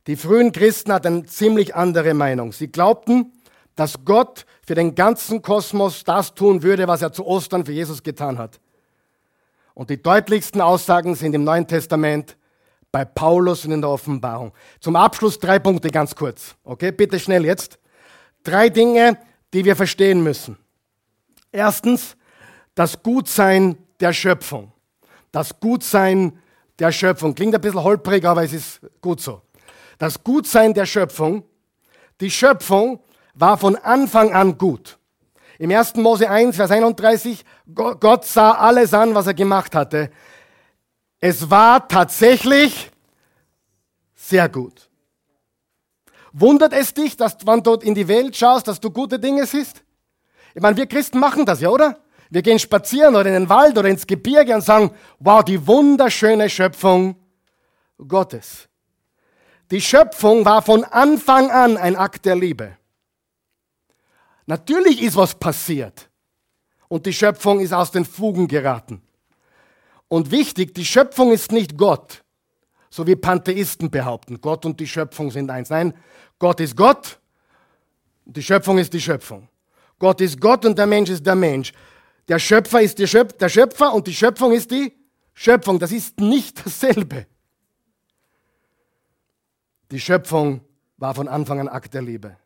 Speaker 1: Die frühen Christen hatten ziemlich andere Meinung. Sie glaubten, dass Gott für den ganzen Kosmos das tun würde, was er zu Ostern für Jesus getan hat. Und die deutlichsten Aussagen sind im Neuen Testament bei Paulus und in der Offenbarung. Zum Abschluss drei Punkte ganz kurz. Okay, bitte schnell jetzt. Drei Dinge, die wir verstehen müssen. Erstens, das Gutsein der Schöpfung. Das Gutsein der Schöpfung. Klingt ein bisschen holprig, aber es ist gut so. Das Gutsein der Schöpfung. Die Schöpfung war von Anfang an gut. Im 1. Mose 1, Vers 31, Gott sah alles an, was er gemacht hatte. Es war tatsächlich sehr gut. Wundert es dich, dass wenn du in die Welt schaust, dass du gute Dinge siehst? Ich meine, wir Christen machen das ja, oder? Wir gehen spazieren oder in den Wald oder ins Gebirge und sagen, wow, die wunderschöne Schöpfung Gottes. Die Schöpfung war von Anfang an ein Akt der Liebe. Natürlich ist was passiert und die Schöpfung ist aus den Fugen geraten. Und wichtig, die Schöpfung ist nicht Gott, so wie Pantheisten behaupten. Gott und die Schöpfung sind eins. Nein, Gott ist Gott die Schöpfung ist die Schöpfung. Gott ist Gott und der Mensch ist der Mensch. Der Schöpfer ist der Schöpfer und die Schöpfung ist die Schöpfung. Das ist nicht dasselbe. Die Schöpfung war von Anfang an Akt der Liebe.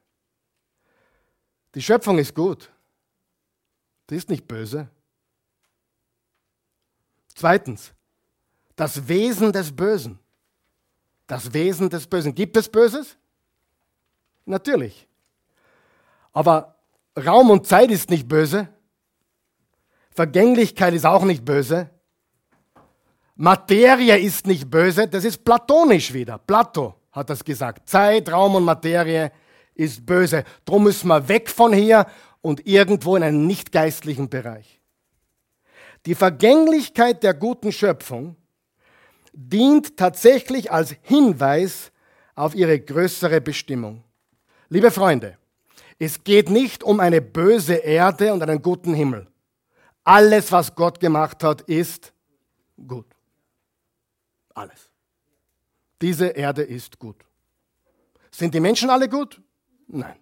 Speaker 1: Die Schöpfung ist gut. Die ist nicht böse. Zweitens, das Wesen des Bösen. Das Wesen des Bösen. Gibt es Böses? Natürlich. Aber Raum und Zeit ist nicht böse. Vergänglichkeit ist auch nicht böse. Materie ist nicht böse. Das ist platonisch wieder. Plato hat das gesagt. Zeit, Raum und Materie ist böse. Drum müssen wir weg von hier und irgendwo in einen nicht geistlichen Bereich. Die Vergänglichkeit der guten Schöpfung dient tatsächlich als Hinweis auf ihre größere Bestimmung. Liebe Freunde, es geht nicht um eine böse Erde und einen guten Himmel. Alles, was Gott gemacht hat, ist gut. Alles. Diese Erde ist gut. Sind die Menschen alle gut? Nein.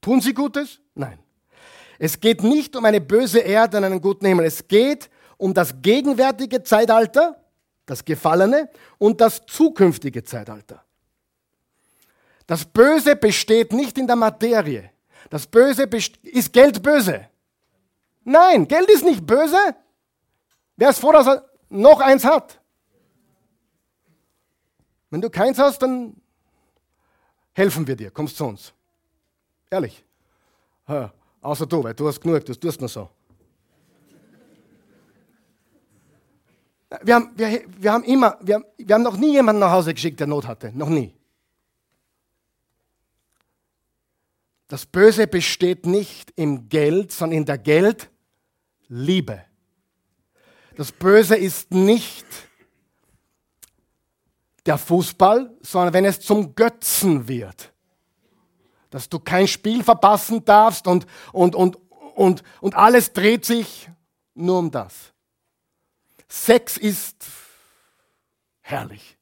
Speaker 1: Tun sie Gutes? Nein. Es geht nicht um eine böse Erde und einen guten Himmel. Es geht um das gegenwärtige Zeitalter, das gefallene, und das zukünftige Zeitalter. Das Böse besteht nicht in der Materie. Das Böse ist Geld böse. Nein, Geld ist nicht böse. Wer ist froh, dass er noch eins hat? Wenn du keins hast, dann helfen wir dir. Kommst zu uns. Ehrlich. Außer du, weil du hast genug, du tust nur so. Wir haben, wir, wir haben immer, wir haben, wir haben noch nie jemanden nach Hause geschickt, der Not hatte. Noch nie. Das Böse besteht nicht im Geld, sondern in der Geldliebe. Das Böse ist nicht der Fußball, sondern wenn es zum Götzen wird dass du kein Spiel verpassen darfst und, und, und, und, und alles dreht sich nur um das. Sex ist herrlich.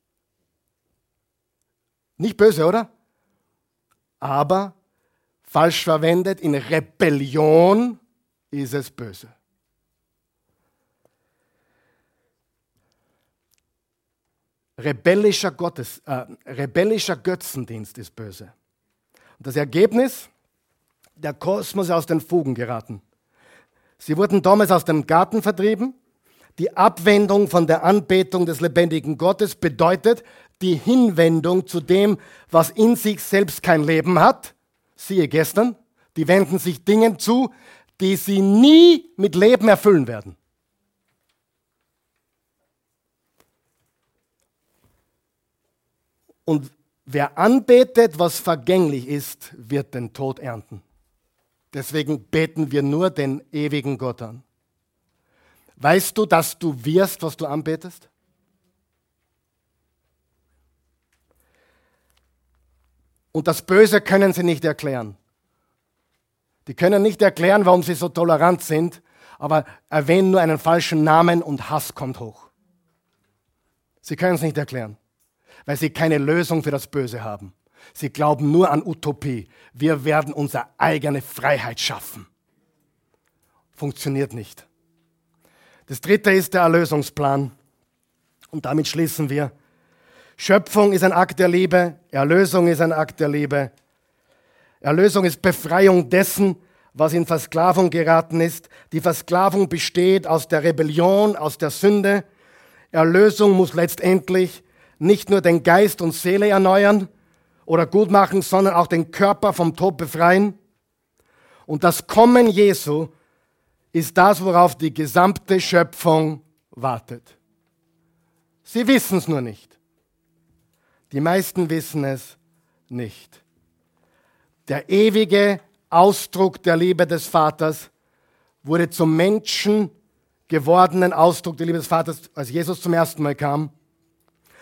Speaker 1: Nicht böse, oder? Aber falsch verwendet in Rebellion ist es böse. Rebellischer, Gottes, äh, rebellischer Götzendienst ist böse. Und das Ergebnis, der Kosmos ist aus den Fugen geraten. Sie wurden damals aus dem Garten vertrieben. Die Abwendung von der Anbetung des lebendigen Gottes bedeutet die Hinwendung zu dem, was in sich selbst kein Leben hat. Siehe gestern, die wenden sich Dingen zu, die sie nie mit Leben erfüllen werden. Und wer anbetet, was vergänglich ist, wird den Tod ernten. Deswegen beten wir nur den ewigen Gott an. Weißt du, dass du wirst, was du anbetest? Und das Böse können sie nicht erklären. Die können nicht erklären, warum sie so tolerant sind, aber erwähnen nur einen falschen Namen und Hass kommt hoch. Sie können es nicht erklären, weil sie keine Lösung für das Böse haben. Sie glauben nur an Utopie. Wir werden unsere eigene Freiheit schaffen. Funktioniert nicht. Das dritte ist der Erlösungsplan. Und damit schließen wir. Schöpfung ist ein Akt der Liebe, Erlösung ist ein Akt der Liebe. Erlösung ist Befreiung dessen, was in Versklavung geraten ist. Die Versklavung besteht aus der Rebellion, aus der Sünde. Erlösung muss letztendlich nicht nur den Geist und Seele erneuern, oder gut machen, sondern auch den Körper vom Tod befreien. Und das Kommen Jesu ist das, worauf die gesamte Schöpfung wartet. Sie wissen es nur nicht. Die meisten wissen es nicht. Der ewige Ausdruck der Liebe des Vaters wurde zum Menschen gewordenen Ausdruck der Liebe des Vaters, als Jesus zum ersten Mal kam,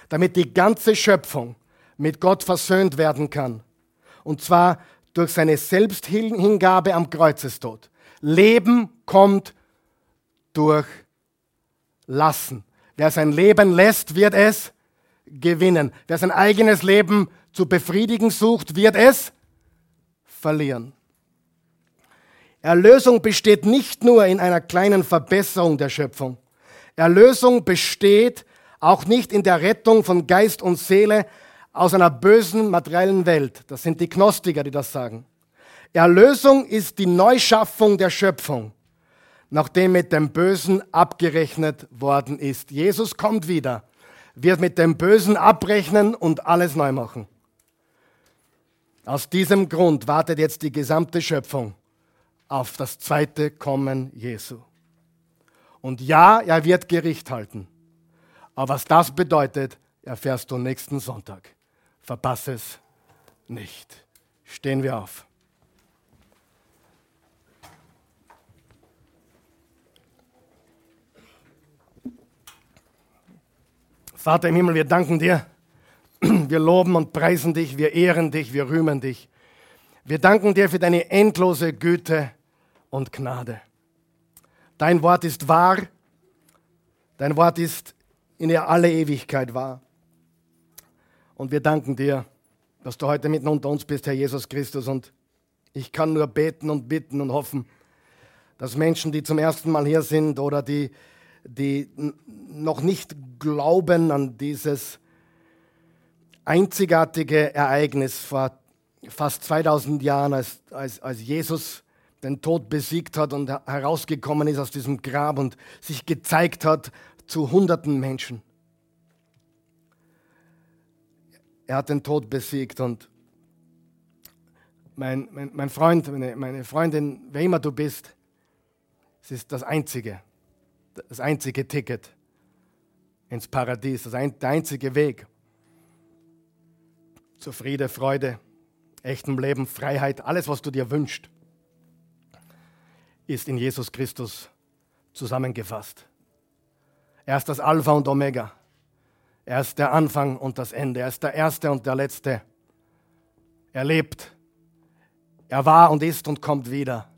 Speaker 1: damit die ganze Schöpfung mit Gott versöhnt werden kann. Und zwar durch seine Selbsthingabe am Kreuzestod. Leben kommt durch Lassen. Wer sein Leben lässt, wird es gewinnen. Wer sein eigenes Leben zu befriedigen sucht, wird es verlieren. Erlösung besteht nicht nur in einer kleinen Verbesserung der Schöpfung. Erlösung besteht auch nicht in der Rettung von Geist und Seele, aus einer bösen materiellen Welt. Das sind die Gnostiker, die das sagen. Erlösung ist die Neuschaffung der Schöpfung, nachdem mit dem Bösen abgerechnet worden ist. Jesus kommt wieder, wird mit dem Bösen abrechnen und alles neu machen. Aus diesem Grund wartet jetzt die gesamte Schöpfung auf das zweite Kommen Jesu. Und ja, er wird Gericht halten. Aber was das bedeutet, erfährst du nächsten Sonntag. Verpasse es nicht. Stehen wir auf. Vater im Himmel, wir danken dir. Wir loben und preisen dich, wir ehren dich, wir rühmen dich. Wir danken dir für deine endlose Güte und Gnade. Dein Wort ist wahr, dein Wort ist in der alle Ewigkeit wahr. Und wir danken dir, dass du heute mitten unter uns bist, Herr Jesus Christus. Und ich kann nur beten und bitten und hoffen, dass Menschen, die zum ersten Mal hier sind oder die, die noch nicht glauben an dieses einzigartige Ereignis vor fast 2000 Jahren, als, als, als Jesus den Tod besiegt hat und herausgekommen ist aus diesem Grab und sich gezeigt hat zu hunderten Menschen. er hat den Tod besiegt und mein, mein, mein Freund, meine, meine Freundin, wer immer du bist, es ist das einzige, das einzige Ticket ins Paradies, das ein, der einzige Weg zu Friede, Freude, echtem Leben, Freiheit, alles, was du dir wünschst, ist in Jesus Christus zusammengefasst. Er ist das Alpha und Omega. Er ist der Anfang und das Ende. Er ist der Erste und der Letzte. Er lebt. Er war und ist und kommt wieder.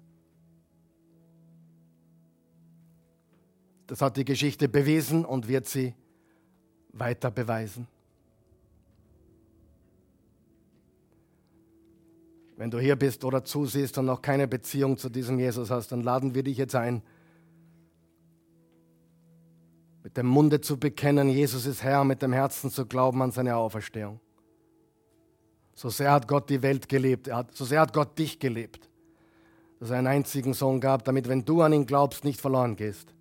Speaker 1: Das hat die Geschichte bewiesen und wird sie weiter beweisen. Wenn du hier bist oder zusiehst und noch keine Beziehung zu diesem Jesus hast, dann laden wir dich jetzt ein, mit dem Munde zu bekennen, Jesus ist Herr, mit dem Herzen zu glauben an seine Auferstehung. So sehr hat Gott die Welt gelebt, hat, so sehr hat Gott dich gelebt, dass er einen einzigen Sohn gab, damit, wenn du an ihn glaubst, nicht verloren gehst,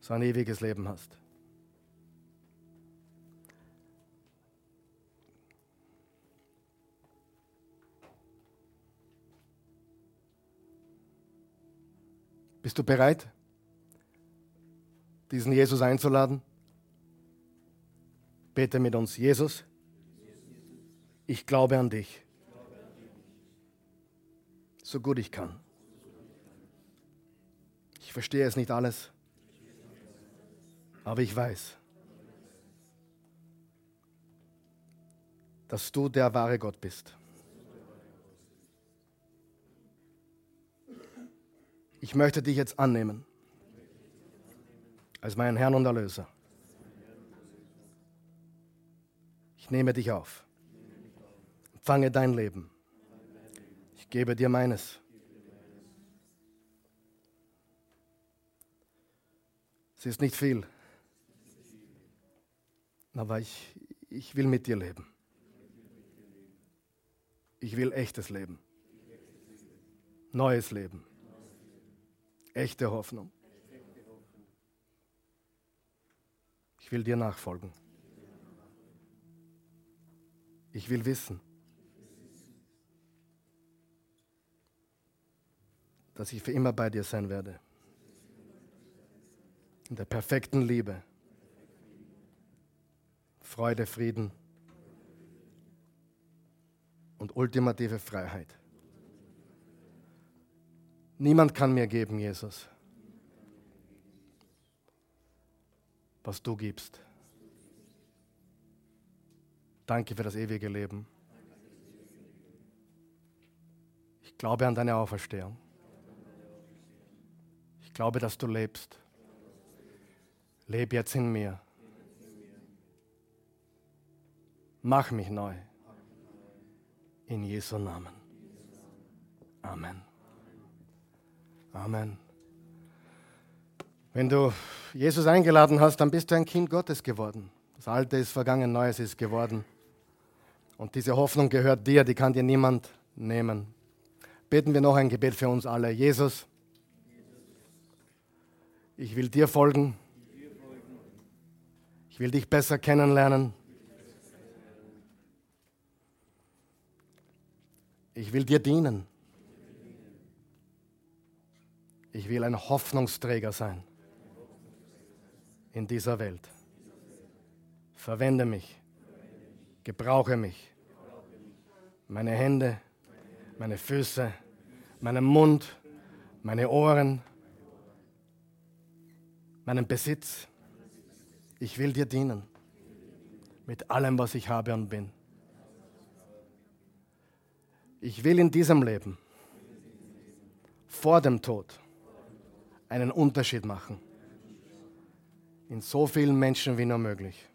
Speaker 1: so ein ewiges Leben hast. Bist du bereit, diesen Jesus einzuladen? Bete mit uns, Jesus, ich glaube an dich, so gut ich kann. Ich verstehe es nicht alles, aber ich weiß, dass du der wahre Gott bist. ich möchte dich jetzt annehmen als meinen Herrn und Erlöser. Ich nehme dich auf. Empfange dein Leben. Ich gebe dir meines. Es ist nicht viel, aber ich, ich will mit dir leben. Ich will echtes Leben, neues Leben. Echte Hoffnung. Ich will dir nachfolgen. Ich will wissen, dass ich für immer bei dir sein werde. In der perfekten Liebe, Freude, Frieden und ultimative Freiheit. Niemand kann mir geben, Jesus, was du gibst. Danke für das ewige Leben. Ich glaube an deine Auferstehung. Ich glaube, dass du lebst. Leb jetzt in mir. Mach mich neu. In Jesu Namen. Amen. Amen. Wenn du Jesus eingeladen hast, dann bist du ein Kind Gottes geworden. Das Alte ist vergangen, Neues ist geworden. Und diese Hoffnung gehört dir, die kann dir niemand nehmen. Beten wir noch ein Gebet für uns alle. Jesus, ich will dir folgen. Ich will dich besser kennenlernen. Ich will dir dienen. Ich will ein Hoffnungsträger sein in dieser Welt. Verwende mich, gebrauche mich, meine Hände, meine Füße, meinen Mund, meine Ohren, meinen Besitz. Ich will dir dienen mit allem, was ich habe und bin. Ich will in diesem Leben vor dem Tod einen Unterschied machen. In so vielen Menschen wie nur möglich.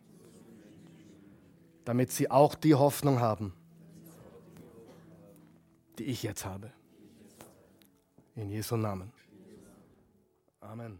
Speaker 1: Damit sie auch die Hoffnung haben, die ich jetzt habe. In Jesu Namen. Amen.